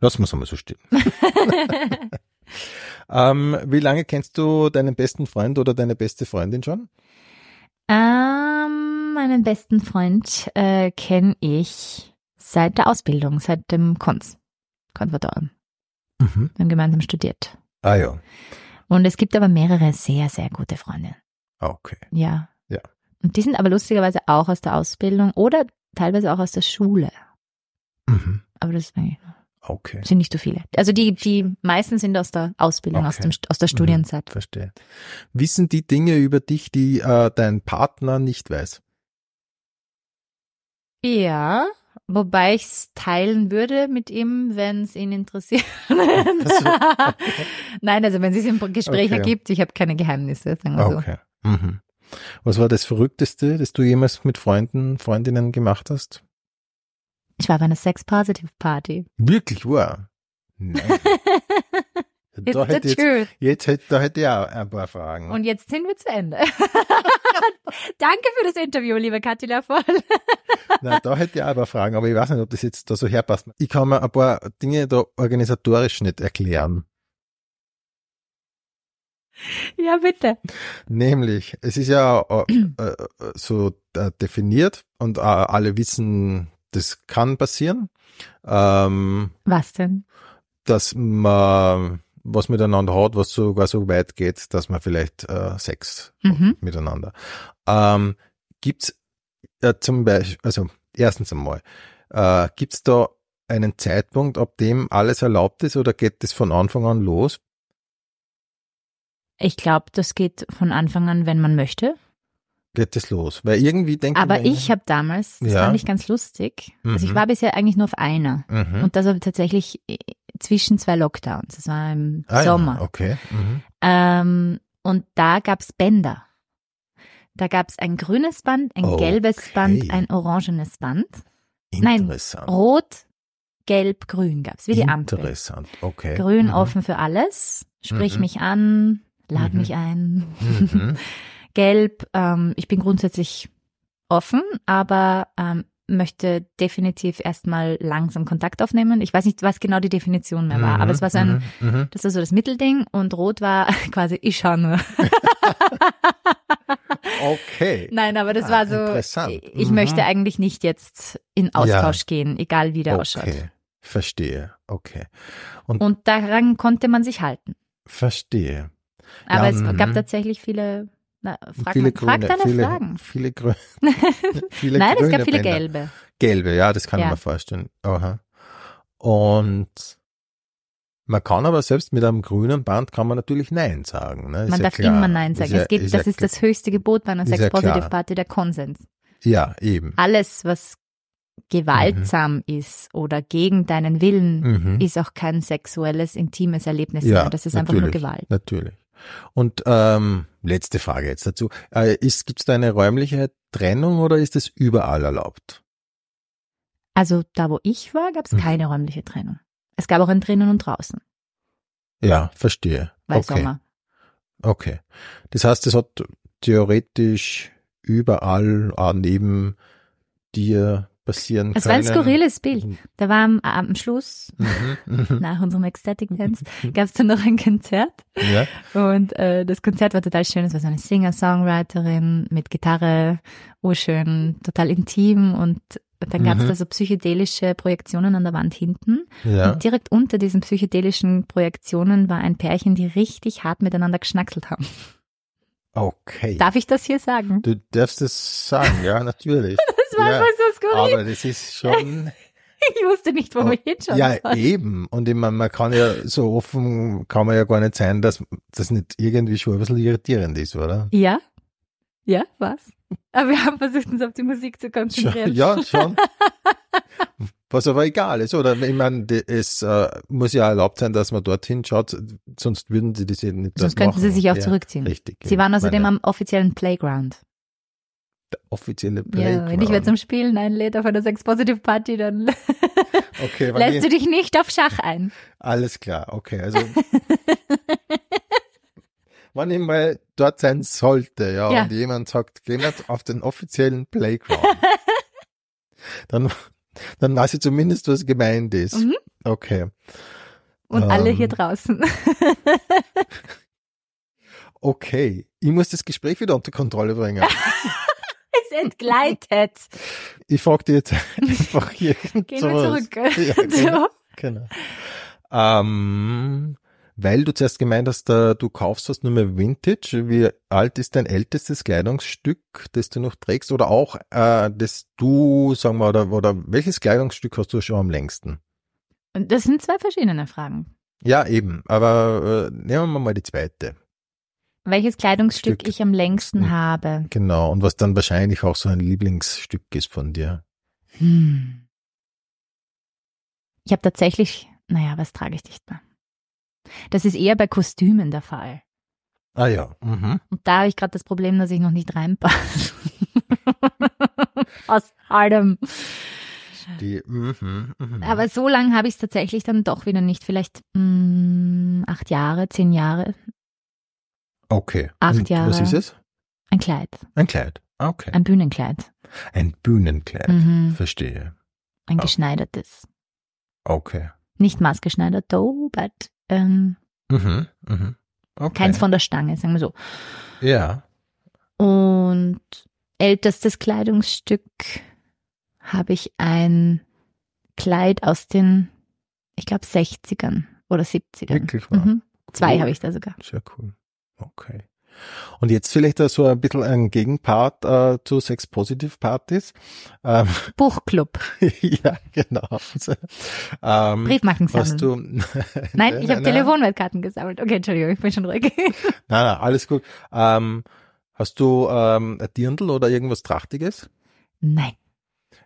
Lassen wir es einmal so stehen. [laughs] Ähm, wie lange kennst du deinen besten Freund oder deine beste Freundin schon? ähm, meinen besten Freund äh, kenne ich seit der Ausbildung, seit dem Konz, Konservatorium. Mhm. Wir haben gemeinsam studiert. Ah ja, Und es gibt aber mehrere sehr, sehr gute Freundinnen. Ah, okay. Ja. Ja. Und die sind aber lustigerweise auch aus der Ausbildung oder teilweise auch aus der Schule. Mhm. Aber das ist eigentlich- Okay. sind nicht so viele. Also die, die meisten sind aus der Ausbildung, aus, Okay. dem, aus der Studienzeit. Verstehe. Wissen die Dinge über dich, die äh, dein Partner nicht weiß? Ja, wobei ich es teilen würde mit ihm, wenn es ihn interessiert. [laughs] Nein, also wenn es sich im Gespräch Okay. ergibt, ich habe keine Geheimnisse, sagen wir so. Okay. Mhm. Was war das Verrückteste, das du jemals mit Freunden, Freundinnen gemacht hast? Ich war bei einer Sex-Positive-Party. Wirklich wahr? Nein. [laughs] It's da hätte jetzt, jetzt hätte, da hätte ich auch ein paar Fragen. Und jetzt sind wir zu Ende. [laughs] Danke für das Interview, liebe Katja voll. [laughs] Nein, da hätte ich auch ein paar Fragen, aber ich weiß nicht, ob das jetzt da so herpasst. Ich kann mir ein paar Dinge da organisatorisch nicht erklären. Ja, bitte. Nämlich, es ist ja äh, äh, so äh, definiert und äh, alle wissen, das kann passieren, ähm, Was denn? dass man was miteinander hat, was sogar so weit geht, dass man vielleicht äh, Sex Mhm. hat miteinander. Ähm, gibt's äh, zum Beispiel, also erstens einmal, äh, gibt's da einen Zeitpunkt, ab dem alles erlaubt ist oder geht das von Anfang an los? Ich glaube, das geht von Anfang an, wenn man möchte. Geht das los? Weil irgendwie denke Aber mir, ich habe damals, das Ja. fand ich ganz lustig. Also ich Mhm. war bisher eigentlich nur auf einer. Mhm. Und das war tatsächlich zwischen zwei Lockdowns. Das war im Ah, Sommer. Ja, okay. Mhm. Ähm, und da gab's Bänder. Da gab's ein grünes Band, ein Okay. gelbes Band, ein orangenes Band. Nein, Interessant. Rot, gelb, grün gab's, wie die Ampel. Interessant. Okay. Grün Mhm. offen für alles. Sprich Mhm. mich an, lad Mhm. mich ein. Mhm. [laughs] Gelb, ähm, ich bin grundsätzlich offen, aber ähm, möchte definitiv erstmal langsam Kontakt aufnehmen. Ich weiß nicht, was genau die Definition mehr war, Mhm. aber es war so ein, Mhm. Mhm. das war so das Mittelding und Rot war [laughs] quasi ich schau nur. [laughs] Okay. Nein, aber das Ah, war so, interessant. ich Mhm. möchte eigentlich nicht jetzt in Austausch gehen, egal wie der ausschaut. Okay. Verstehe. Okay. Und daran konnte man sich halten. Verstehe. Aber Ja, es mhm. gab tatsächlich viele, na, frag, viele mal, frag grüne, deine viele, Fragen. [laughs] viele grüne, [laughs] viele Nein, es grüne gab viele Bänder. gelbe. Gelbe, ja, das kann Ja. ich mir vorstellen. Aha. Und man kann aber selbst mit einem grünen Band kann man natürlich Nein sagen. Ne? Man ja darf klar. immer Nein sagen. Ist es geht, ist das ja, ist das höchste Gebot bei einer Sex-Positive klar. Party, der Konsens. Ja, eben. Alles, was gewaltsam ist oder gegen deinen Willen, Mhm. ist auch kein sexuelles, intimes Erlebnis Ja, mehr. Das ist einfach nur. Gewalt. Natürlich. Und ähm, letzte Frage jetzt dazu. Äh, Gibt es da eine räumliche Trennung oder ist es überall erlaubt? Also da, wo ich war, gab es Mhm. keine räumliche Trennung. Es gab auch ein drinnen und draußen, Ja, verstehe. weil okay. Sommer. Okay. Das heißt, es hat theoretisch überall neben dir passieren Es war ein skurriles Bild. Da war am, am Schluss, Mhm, mhm. [laughs] nach unserem Ecstatic [laughs] Dance, gab es dann noch ein Konzert. ja. Und äh, das Konzert war total schön. Es war so eine Singer-Songwriterin mit Gitarre, urschön, total intim. Und dann gab es Mhm. da so psychedelische Projektionen an der Wand hinten. ja. Und direkt unter diesen psychedelischen Projektionen war ein Pärchen, die richtig hart miteinander geschnackselt haben. Okay. Darf ich das hier sagen? Du darfst es sagen, ja, natürlich. [laughs] War Ja, so skurril. Aber das ist schon, [laughs] Ich wusste nicht, wo Oh, wir hinschauen ja, sollen. eben. Und ich meine, man kann ja so offen, kann man ja gar nicht sein, dass das nicht irgendwie schon ein bisschen irritierend ist, oder? Ja? Ja, was? Aber wir haben versucht, uns auf die Musik zu konzentrieren. ja, schon. [laughs] Was aber egal ist, oder? Ich meine, es äh, muss ja erlaubt sein, dass man dorthin schaut, sonst würden sie das eben nicht Sonst könnten sie machen. sich auch ja, zurückziehen. Richtig. Sie waren außerdem am offiziellen Playground. Der offizielle Ja, Playground. wenn ich wer zum Spielen einlädt auf einer Sex Positive Party, dann [laughs] Okay, lässt du ich, dich nicht auf Schach ein. alles klar, okay, also wenn ich mal dort sein sollte, ja, Ja. und jemand sagt, geh mal auf den offiziellen Playground, [laughs] dann, dann weiß ich zumindest, was gemeint ist. Mhm. Okay. Und alle hier Ähm. draußen. [laughs] Okay. Ich muss das Gespräch wieder unter Kontrolle bringen. Es entgleitet. Ich frage dir jetzt [laughs] einfach hier. Gehen wir zurück. Ja, [laughs] genau. Genau. Ähm, weil du zuerst gemeint hast, äh, du kaufst was nur mehr Vintage. Wie alt ist dein ältestes Kleidungsstück, das du noch trägst? Oder auch, äh, das du, sagen wir, oder, oder welches Kleidungsstück hast du schon am längsten? Und das sind zwei verschiedene Fragen. Ja, eben. Aber äh, nehmen wir mal die zweite. Welches Kleidungsstück Stück. ich am längsten Mhm. habe? Genau. Und was dann wahrscheinlich auch so ein Lieblingsstück ist von dir. Hm. Ich habe tatsächlich, naja, was trage ich nicht mehr? Das ist eher bei Kostümen der Fall. Ah ja. Mhm. Und da habe ich gerade das Problem, dass ich noch nicht reinpasse. [laughs] Aus allem. Die, mhm, mhm. Aber so lange habe ich es tatsächlich dann doch wieder nicht. Vielleicht mh, acht Jahre, zehn Jahre. Okay. Acht Und Jahre. Was ist es? Ein Kleid. Ein Kleid. Ah, Okay. Ein Bühnenkleid. Ein Bühnenkleid. Mhm. Verstehe. Ein Ah. geschneidertes. Okay. Nicht maßgeschneidert, though, but ähm, Mhm. Mhm. Okay. keins von der Stange, sagen wir so. Ja. Und ältestes Kleidungsstück habe ich ein Kleid aus den, ich glaube, 60ern oder 70ern. Wirklich wahr. Mhm. Zwei Cool. habe ich da sogar. Sehr cool. Okay. Und jetzt vielleicht so ein bisschen ein Gegenpart äh, zu Sex Positive Partys. Ähm, [laughs] Buchclub, [laughs] ja, genau. ähm, Briefmarken sammeln. du [laughs] Nein, ich habe nein, Telefonwertkarten gesammelt. Okay, Entschuldigung, ich bin schon ruhig. Nein, nein, alles gut. Ähm, hast du ähm, ein Dirndl oder irgendwas Trachtiges? Nein.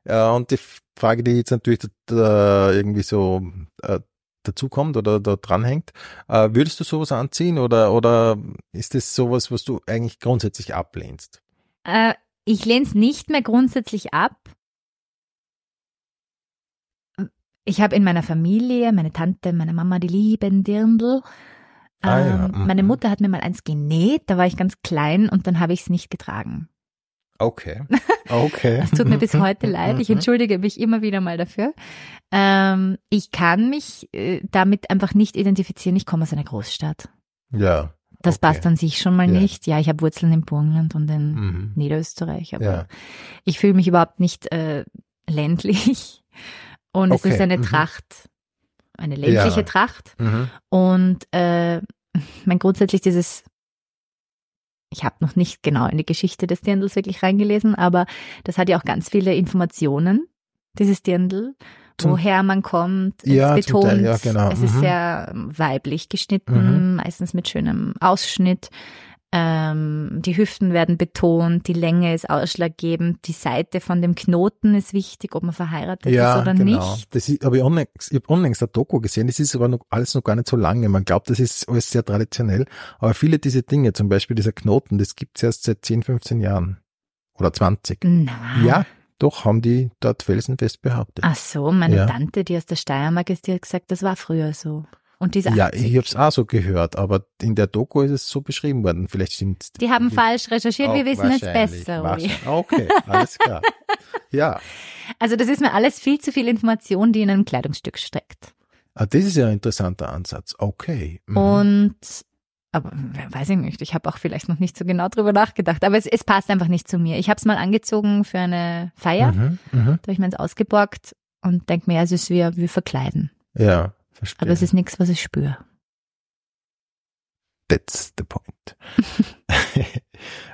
Ja, und die Frage, die jetzt natürlich da, irgendwie so äh, dazukommt oder da dranhängt, äh, würdest du sowas anziehen oder, oder ist das sowas, was du eigentlich grundsätzlich ablehnst? Äh, ich lehne es nicht mehr grundsätzlich ab. Ich habe in meiner Familie, meine Tante, meine Mama, die lieben Dirndl. Ah ja, Ähm, Meine mhm. Mutter hat mir mal eins genäht, da war ich ganz klein und dann habe ich es nicht getragen. Okay. [laughs] Okay. Es tut mir bis heute [laughs] leid. Ich Mhm. entschuldige mich immer wieder mal dafür. Ähm, ich kann mich äh, damit einfach nicht identifizieren. Ich komme aus einer Großstadt. Ja. Das Okay. passt an sich schon mal Ja. nicht. Ja, ich habe Wurzeln im Burgenland und in Mhm. Niederösterreich, aber Ja. ich fühle mich überhaupt nicht äh, ländlich. Und es Okay, ist eine mhm. Tracht, eine ländliche Ja. Tracht. Mhm. Und äh, mein grundsätzlich dieses, ich habe noch nicht genau in die Geschichte des Dirndls wirklich reingelesen, aber das hat ja auch ganz viele Informationen, dieses Dirndl, woher man kommt. Ja, es betont, Teil, ja, genau. es ist Mhm. sehr weiblich geschnitten, meistens mit schönem Ausschnitt. Ähm, die Hüften werden betont, die Länge ist ausschlaggebend, die Seite von dem Knoten ist wichtig, ob man verheiratet ja, ist oder genau. nicht. Das habe ich unlängst, ich hab unlängst ein Doku gesehen, das ist aber noch, alles noch gar nicht so lange. Man glaubt, das ist alles sehr traditionell, aber viele dieser Dinge, zum Beispiel dieser Knoten, das gibt's erst seit 10, 15 Jahren. Oder 20. Na. Ja, doch, haben die dort felsenfest behauptet. Ach so, meine Ja. Tante, die aus der Steiermark ist, die hat gesagt, das war früher so. Und diese Ja, 80. ich habe es auch so gehört, aber in der Doku ist es so beschrieben worden. Vielleicht stimmt Die haben falsch recherchiert, wir wissen es besser. Okay, alles klar. [laughs] Ja, Also das ist mir alles viel zu viel Information, die in einem Kleidungsstück steckt. ah, das ist ja ein interessanter Ansatz. Okay. Mhm. Und aber weiß ich nicht, ich habe auch vielleicht noch nicht so genau drüber nachgedacht, aber es, es passt einfach nicht zu mir. Ich habe es mal angezogen für eine Feier, Mhm, mhm. da habe ich mir ins ausgeborgt und denke mir, ja, es ist wie, wie verkleiden. Ja, verstehe. Aber es ist nichts, was ich spüre. That's the point. [laughs]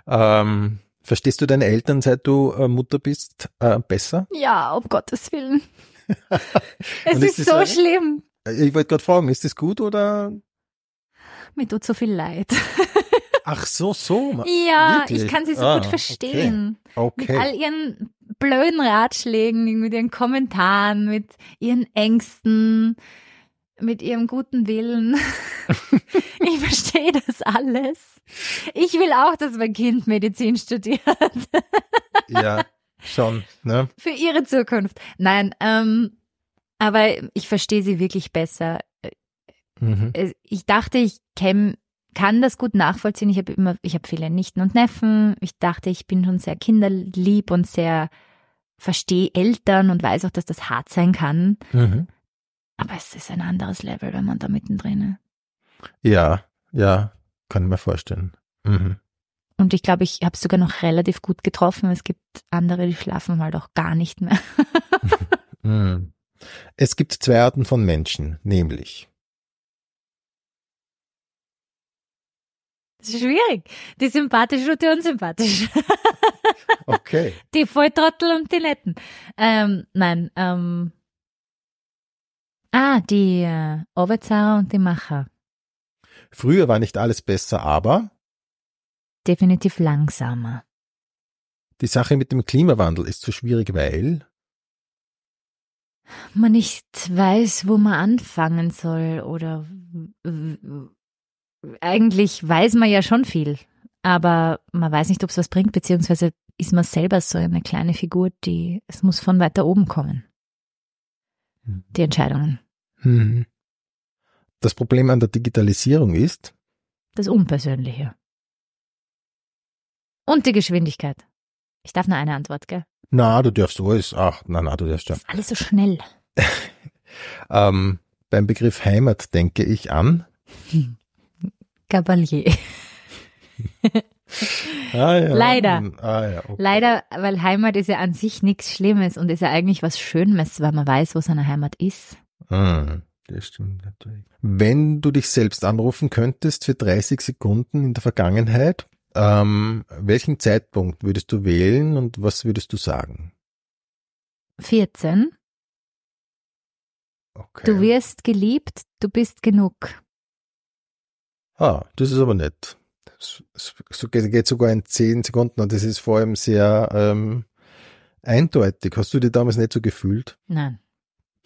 ähm, verstehst du deine Eltern, seit du äh, Mutter bist, äh, besser? Ja, um Gottes Willen. [laughs] es ist ist das so ein- schlimm. Äh, Ich wollte gerade fragen, ist das gut oder? Mir tut so viel leid. Ach so, so. Ja, Wirklich? ich kann sie so Ah, gut verstehen. Mit Okay. all ihren blöden Ratschlägen, mit ihren Kommentaren, mit ihren Ängsten, mit ihrem guten Willen. [laughs] ich verstehe das alles. Ich will auch, dass mein Kind Medizin studiert. Ja, schon. Ne? Für ihre Zukunft. Nein, ähm, aber ich verstehe sie wirklich besser. Mhm. Äh, Ich dachte, ich kenn, kann das gut nachvollziehen. Ich habe immer, ich habe viele Nichten und Neffen. Ich dachte, ich bin schon sehr kinderlieb und sehr verstehe Eltern und weiß auch, dass das hart sein kann. Mhm. Aber es ist ein anderes Level, wenn man da mittendrin ist. Ja, ja, kann ich mir vorstellen. Mhm. Und ich glaube, ich habe es sogar noch relativ gut getroffen. Es gibt andere, die schlafen halt auch gar nicht mehr. [laughs] Mhm. Es gibt zwei Arten von Menschen, nämlich Das ist schwierig. Die sympathische und die unsympathische. okay, [laughs] Die Volltrottel und die Netten. Ähm, nein, ähm. Ah, die äh, Arbeitsarer und die Macher. früher war nicht alles besser, aber Definitiv langsamer. die Sache mit dem Klimawandel ist so schwierig, weil Man nicht weiß, wo man anfangen soll oder eigentlich weiß man ja schon viel, aber man weiß nicht, ob es was bringt, beziehungsweise ist man selber so eine kleine Figur, die es muss von weiter oben kommen. Die Entscheidungen. Mhm. das Problem an der Digitalisierung ist, Das Unpersönliche. Und die Geschwindigkeit. Ich darf nur eine Antwort, gell? na, du darfst alles, ach, na, na, du darfst ja. Das ist alles so schnell. [laughs] Ähm, beim Begriff Heimat denke ich an, Cavalier. [laughs] ah, ja, Leider. Ah, ja, okay. Leider, weil Heimat ist ja an sich nichts Schlimmes und ist ja eigentlich was Schönes, weil man weiß, wo seine Heimat ist. Mhm, das stimmt natürlich. Wenn du dich selbst anrufen könntest für 30 Sekunden in der Vergangenheit, ähm, welchen Zeitpunkt würdest du wählen und was würdest du sagen? 14. Okay. Du wirst geliebt, du bist genug. Ah, das ist aber nett. So geht, geht sogar in 10 Sekunden und das ist vor allem sehr ähm, eindeutig. Hast du dir damals nicht so gefühlt? Nein.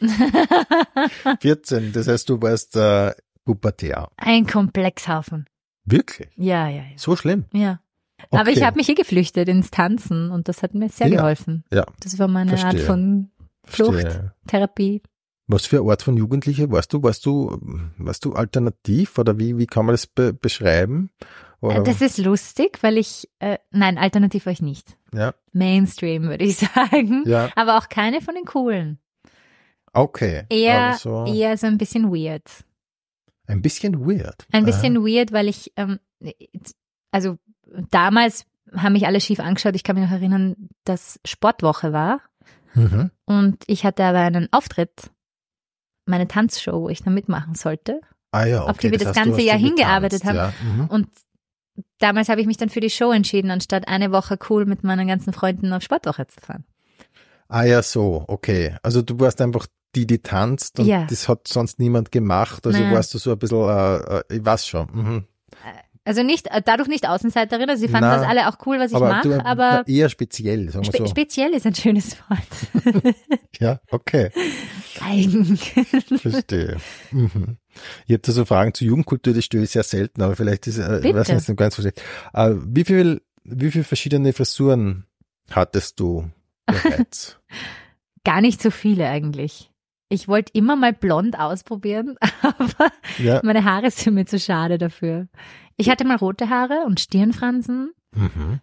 [laughs] 14, das heißt, du warst äh, pubertär. Ein Komplexhaufen. Wirklich? Ja, ja, ja. So schlimm? ja. Aber Okay. ich habe mich hier geflüchtet ins Tanzen und das hat mir sehr Ja. geholfen. Ja, Das war meine Art Verstehe. von Flucht, verstehe. Therapie. Was für eine Art von Jugendliche warst du? Warst du, warst du alternativ oder wie, wie kann man das be beschreiben? Oder, Äh, Das ist lustig, weil ich, äh, nein, alternativ war ich nicht. ja, Mainstream, würde ich [laughs] sagen. ja, Aber auch keine von den coolen. Okay. Eher, Aber so eher so ein bisschen weird. ein bisschen weird. Ein bisschen weird, weil ich, ähm, also damals haben mich alle schief angeschaut. Ich kann mich noch erinnern, dass Sportwoche war mhm. und ich hatte aber einen Auftritt, meine Tanzshow, wo ich da mitmachen sollte. Ah ja, okay. auf die wir das du ganze Jahr hingearbeitet getanzt, Ja. Mhm. Und damals habe ich mich dann für die Show entschieden, anstatt eine Woche cool mit meinen ganzen Freunden auf Sportwoche zu fahren. Ah ja, so, okay. Also du warst einfach die, die tanzt und Ja. das hat sonst niemand gemacht. Also Nein. warst du so ein bisschen, äh, äh, ich weiß schon. Mhm. Also nicht, äh, dadurch nicht Außenseiterin, also sie fanden Na, das alle auch cool, was ich mache, aber eher speziell, sagen wir spe so. speziell ist ein schönes Wort. [laughs] ja, okay, Eigen. verstehe. mhm. Ich habe da so Fragen zur Jugendkultur, die stelle ich sehr selten, aber vielleicht ist, äh, ich weiß nicht, ganz verstehe. Äh, wie viel, wie viel verschiedene Frisuren hattest du [laughs] bereits? Gar nicht so viele eigentlich. Ich wollte immer mal blond ausprobieren, [laughs] aber ja. meine Haare sind mir zu schade dafür. Ich hatte mal rote Haare und Stirnfransen, Mhm.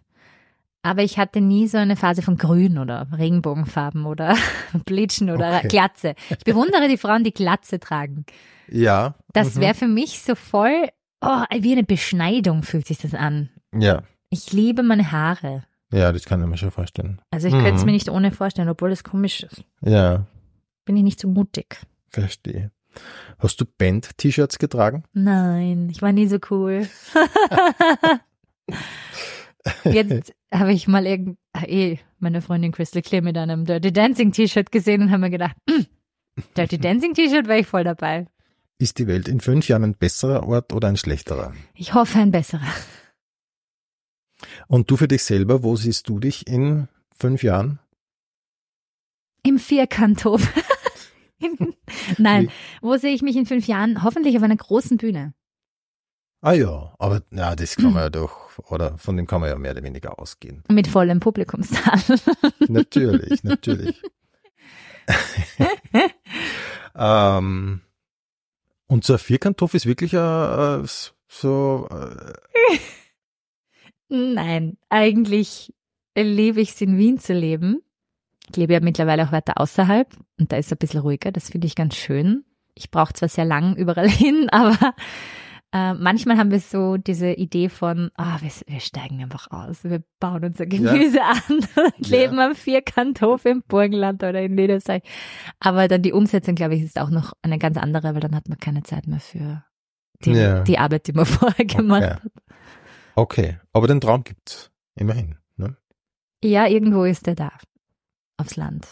aber ich hatte nie so eine Phase von Grün oder Regenbogenfarben oder [laughs] Bleachen oder Okay. Glatze. Ich bewundere die Frauen, die Glatze tragen. Ja. Das mhm. wäre für mich so voll, oh, wie eine Beschneidung fühlt sich das an. Ja, Ich liebe meine Haare. ja, das kann ich mir schon vorstellen. Also ich Mhm. könnte es mir nicht ohne vorstellen, obwohl es komisch ist. Ja, Bin ich nicht so mutig. verstehe. Hast du Band-T-Shirts getragen? Nein, ich war nie so cool. [laughs] Jetzt habe ich mal irgend, ah, eh, meine Freundin Crystal Clear mit einem Dirty Dancing T-Shirt gesehen und habe mir gedacht, hm, Dirty Dancing T-Shirt wäre ich voll dabei. Ist die Welt in fünf Jahren ein besserer Ort oder ein schlechterer? Ich hoffe ein besserer. Und du für dich selber, wo siehst du dich in fünf Jahren? Im Vierkanthof. [laughs] Nein, [laughs] Wie- wo sehe ich mich in fünf Jahren? Hoffentlich auf einer großen Bühne. Ah ja, aber ja, das kann man ja [laughs] doch, oder von dem kann man ja mehr oder weniger ausgehen. Mit vollem Publikumssaal. [laughs] Natürlich, natürlich. ähm, und so ein Vierkanthof ist wirklich äh, so, äh, Nein, eigentlich liebe ich es in Wien zu leben. Ich lebe ja mittlerweile auch weiter außerhalb und da ist es ein bisschen ruhiger. Das finde ich ganz schön. Ich brauche zwar sehr lang überall [laughs] hin, aber äh, manchmal haben wir so diese Idee von, ah, wir, wir steigen einfach aus, wir bauen unser Gemüse [laughs] an und Ja. leben am Vierkanthof im Burgenland oder in Niederösterreich. Aber dann die Umsetzung, glaube ich, ist auch noch eine ganz andere, weil dann hat man keine Zeit mehr für die, Ja. die Arbeit, die man [laughs] vorher gemacht Okay. hat. okay, aber den Traum gibt's immerhin. Ne? Ja, irgendwo ist er da. Aufs Land.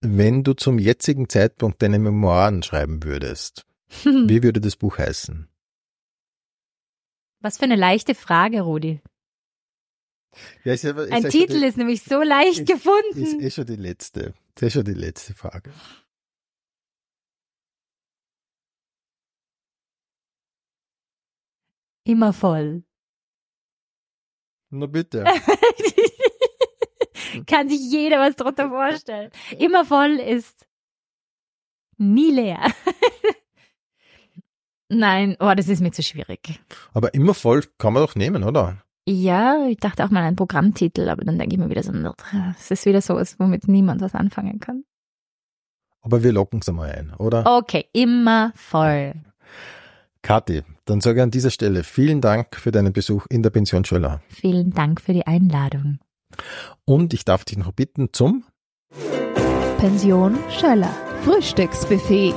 Wenn du zum jetzigen Zeitpunkt deine Memoiren schreiben würdest, [laughs] wie würde das Buch heißen? Was für eine leichte Frage, Rudi. Ja, ist ist Ein ja Titel ist nämlich so leicht ist- gefunden. ist eh schon die letzte. Das ist eh schon die letzte Frage. Immer voll. Na bitte. [laughs] [laughs] Kann sich jeder was drunter vorstellen. Immer voll ist nie leer. [laughs] Nein, oh, das ist mir zu schwierig. Aber immer voll kann man doch nehmen, oder? Ja, ich dachte auch mal einen Programmtitel, aber dann denke ich mir wieder so, es ist wieder sowas, womit niemand was anfangen kann. Aber wir locken es einmal ein, oder? Okay, immer voll. Kathi, dann sage ich an dieser Stelle vielen Dank für deinen Besuch in der Pension Schöller. Vielen Dank für die Einladung. Und ich darf dich noch bitten zum Pension Schöller. Frühstücksbuffet.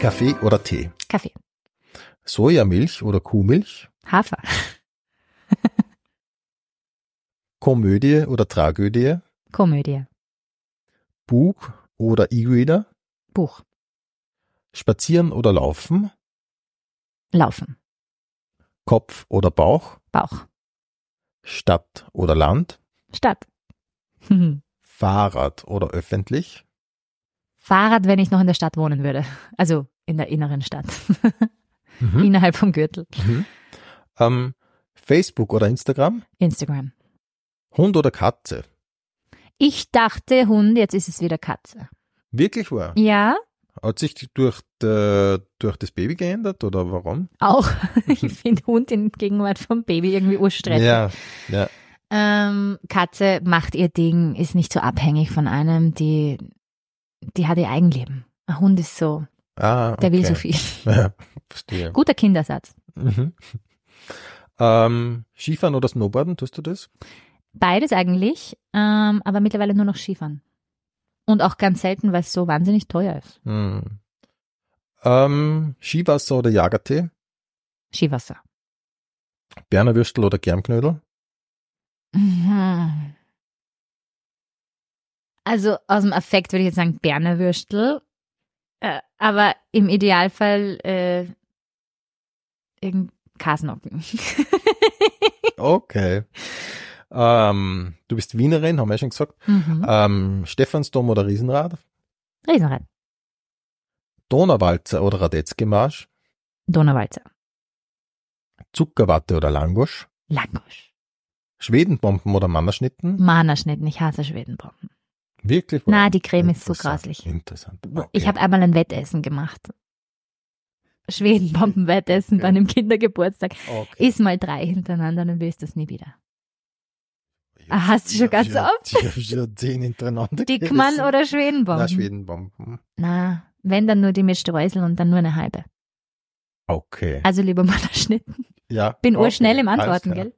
Kaffee oder Tee. Kaffee. Sojamilch oder Kuhmilch. Hafer. [laughs] Komödie oder Tragödie. Komödie. Buch oder E-Reader. Buch. Spazieren oder Laufen. Laufen. Kopf oder Bauch. Bauch. Stadt oder Land. Stadt. [laughs] Fahrrad oder öffentlich. Fahrrad, wenn ich noch in der Stadt wohnen würde. Also in der inneren Stadt. Mhm. [laughs] Innerhalb vom Gürtel. Mhm. Ähm, Facebook oder Instagram. Instagram. Hund oder Katze. Ich dachte Hund, jetzt ist es wieder Katze. Wirklich wahr? Ja, Hat sich durch, de, durch das Baby geändert oder warum? auch. [laughs] Ich finde Hund in Gegenwart vom Baby irgendwie urstressig. Ja, ja. Ähm, Katze macht ihr Ding, ist nicht so abhängig von einem, die, die hat ihr Eigenleben. Ein Hund ist so, Ah, der will okay. so viel. [laughs] Ja, verstehe. Guter Kindersatz. Mhm. Ähm, Skifahren oder Snowboarden, tust du das? Beides eigentlich, ähm, aber mittlerweile nur noch Skifahren. Und auch ganz selten, weil es so wahnsinnig teuer ist. Hm. Ähm, Skiwasser oder Jagertee? Skiwasser. Berner Würstel oder Germknödel? Mhm. Also aus dem Affekt würde ich jetzt sagen Berner Würstel, äh, aber im Idealfall äh, irgend Kasnocken. [laughs] Okay. Ähm, du bist Wienerin, haben wir ja schon gesagt. Mhm. Ähm, Stephansdom oder Riesenrad? Riesenrad. Donauwalzer oder Radetzky-Marsch? Donauwalzer. Zuckerwatte oder Langosch? Langosch. Schwedenbomben oder Mannerschnitten? Mannerschnitten. Ich hasse Schwedenbomben. Wirklich? Na, die Creme ist so grauslich. Interessant. Ich Okay. habe einmal ein Wettessen gemacht. Schwedenbomben-Wettessen bei einem Kindergeburtstag. Okay. Iss mal drei hintereinander, dann willst du es nie wieder. Ah, hast du schon ganz schon- oft? Ich habe schon zehn hintereinander Dickmann gegessen. oder Schwedenbomben? Na, Schwedenbomben. Na, wenn dann nur die mit Streusel und dann nur eine halbe. Okay. Also lieber Mannerschnitten. [laughs] Ja. Bin okay. urschnell im Antworten, gell?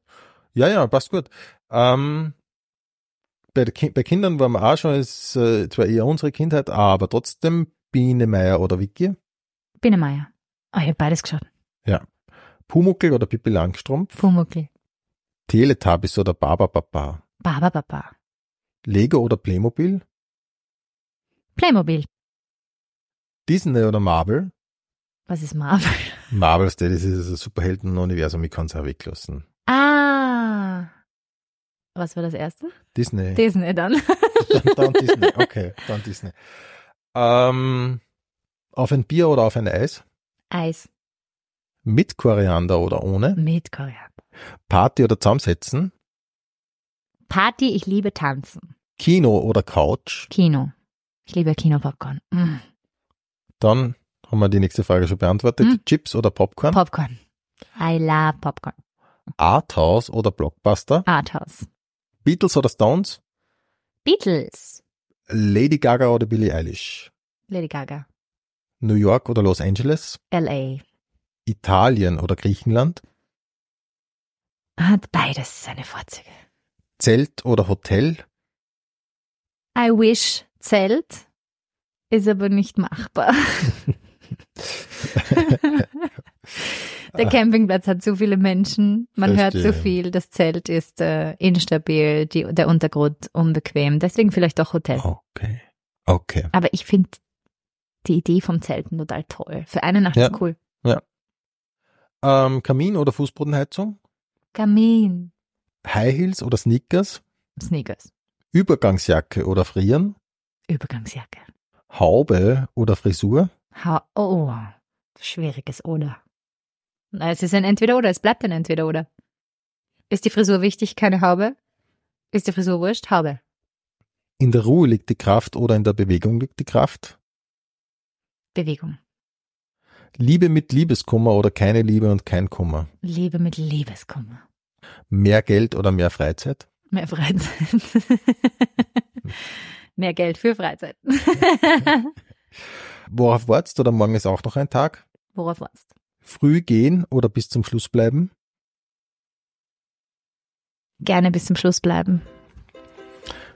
Ja, ja, passt gut. Ähm, bei, Ki bei Kindern waren wir auch schon, ist äh, zwar eher unsere Kindheit, aber trotzdem Biene, Meier oder Vicky. Biene Meier. Ah, ich habe beides geschaut. Pumuckel oder Pippi Langstrumpf. Pumuckl. Teletubbies oder Baba Papa. Baba Papa. Lego oder Playmobil. Playmobil. Disney oder Marvel. Was ist Marvel? [laughs] Marvel, das ist ein Superhelden-Universum, ich kann es auch weglassen. Ah. Was war das erste? Disney. Disney dann. [laughs] dann, dann Disney. [laughs] Okay, dann Disney. Ähm, auf ein Bier oder auf ein Eis? Eis. Mit Koriander oder ohne? Mit Koriander. Party oder zusammensetzen? Party, ich liebe tanzen. Kino oder Couch? Kino. Ich liebe Kinopopcorn. Mm. Dann haben wir die nächste Frage schon beantwortet. Hm. Chips oder Popcorn? Popcorn. I love Popcorn. Arthouse oder Blockbuster? Arthouse. Beatles oder Stones? Beatles. Lady Gaga oder Billie Eilish? Lady Gaga. New York oder Los Angeles? L.A. Italien oder Griechenland? Hat beides seine Vorzüge. Zelt oder Hotel? I wish Zelt ist aber nicht machbar. [laughs] Der Campingplatz hat zu viele Menschen, man hört Verstehe. zu viel, das Zelt ist äh, instabil, die, der Untergrund unbequem, deswegen vielleicht auch Hotel. Okay. Okay. Aber ich finde die Idee vom Zelten total toll. Für eine Nacht Ja. ist cool. Ähm, Kamin oder Fußbodenheizung? Kamin, High Heels oder Sneakers? Sneakers, Übergangsjacke oder Frieren? Übergangsjacke. Haube oder Frisur? Ha oh, schwieriges Oder. Na, Es ist ein Entweder-Oder, es bleibt ein Entweder-Oder. Ist die Frisur wichtig, keine Haube? Ist die Frisur wurscht? Haube. In der Ruhe liegt die Kraft oder in der Bewegung liegt die Kraft? Bewegung. Liebe mit Liebeskummer oder keine Liebe und kein Kummer? Liebe mit Liebeskummer. Mehr Geld oder mehr Freizeit? Mehr Freizeit. [laughs] Mehr Geld für Freizeit. [laughs] Worauf wartest oder morgen ist auch noch ein Tag? Worauf warst Früh gehen oder bis zum Schluss bleiben? Gerne bis zum Schluss bleiben.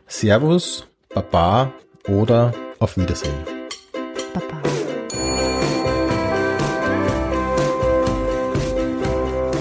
Servus, Baba oder auf Wiedersehen?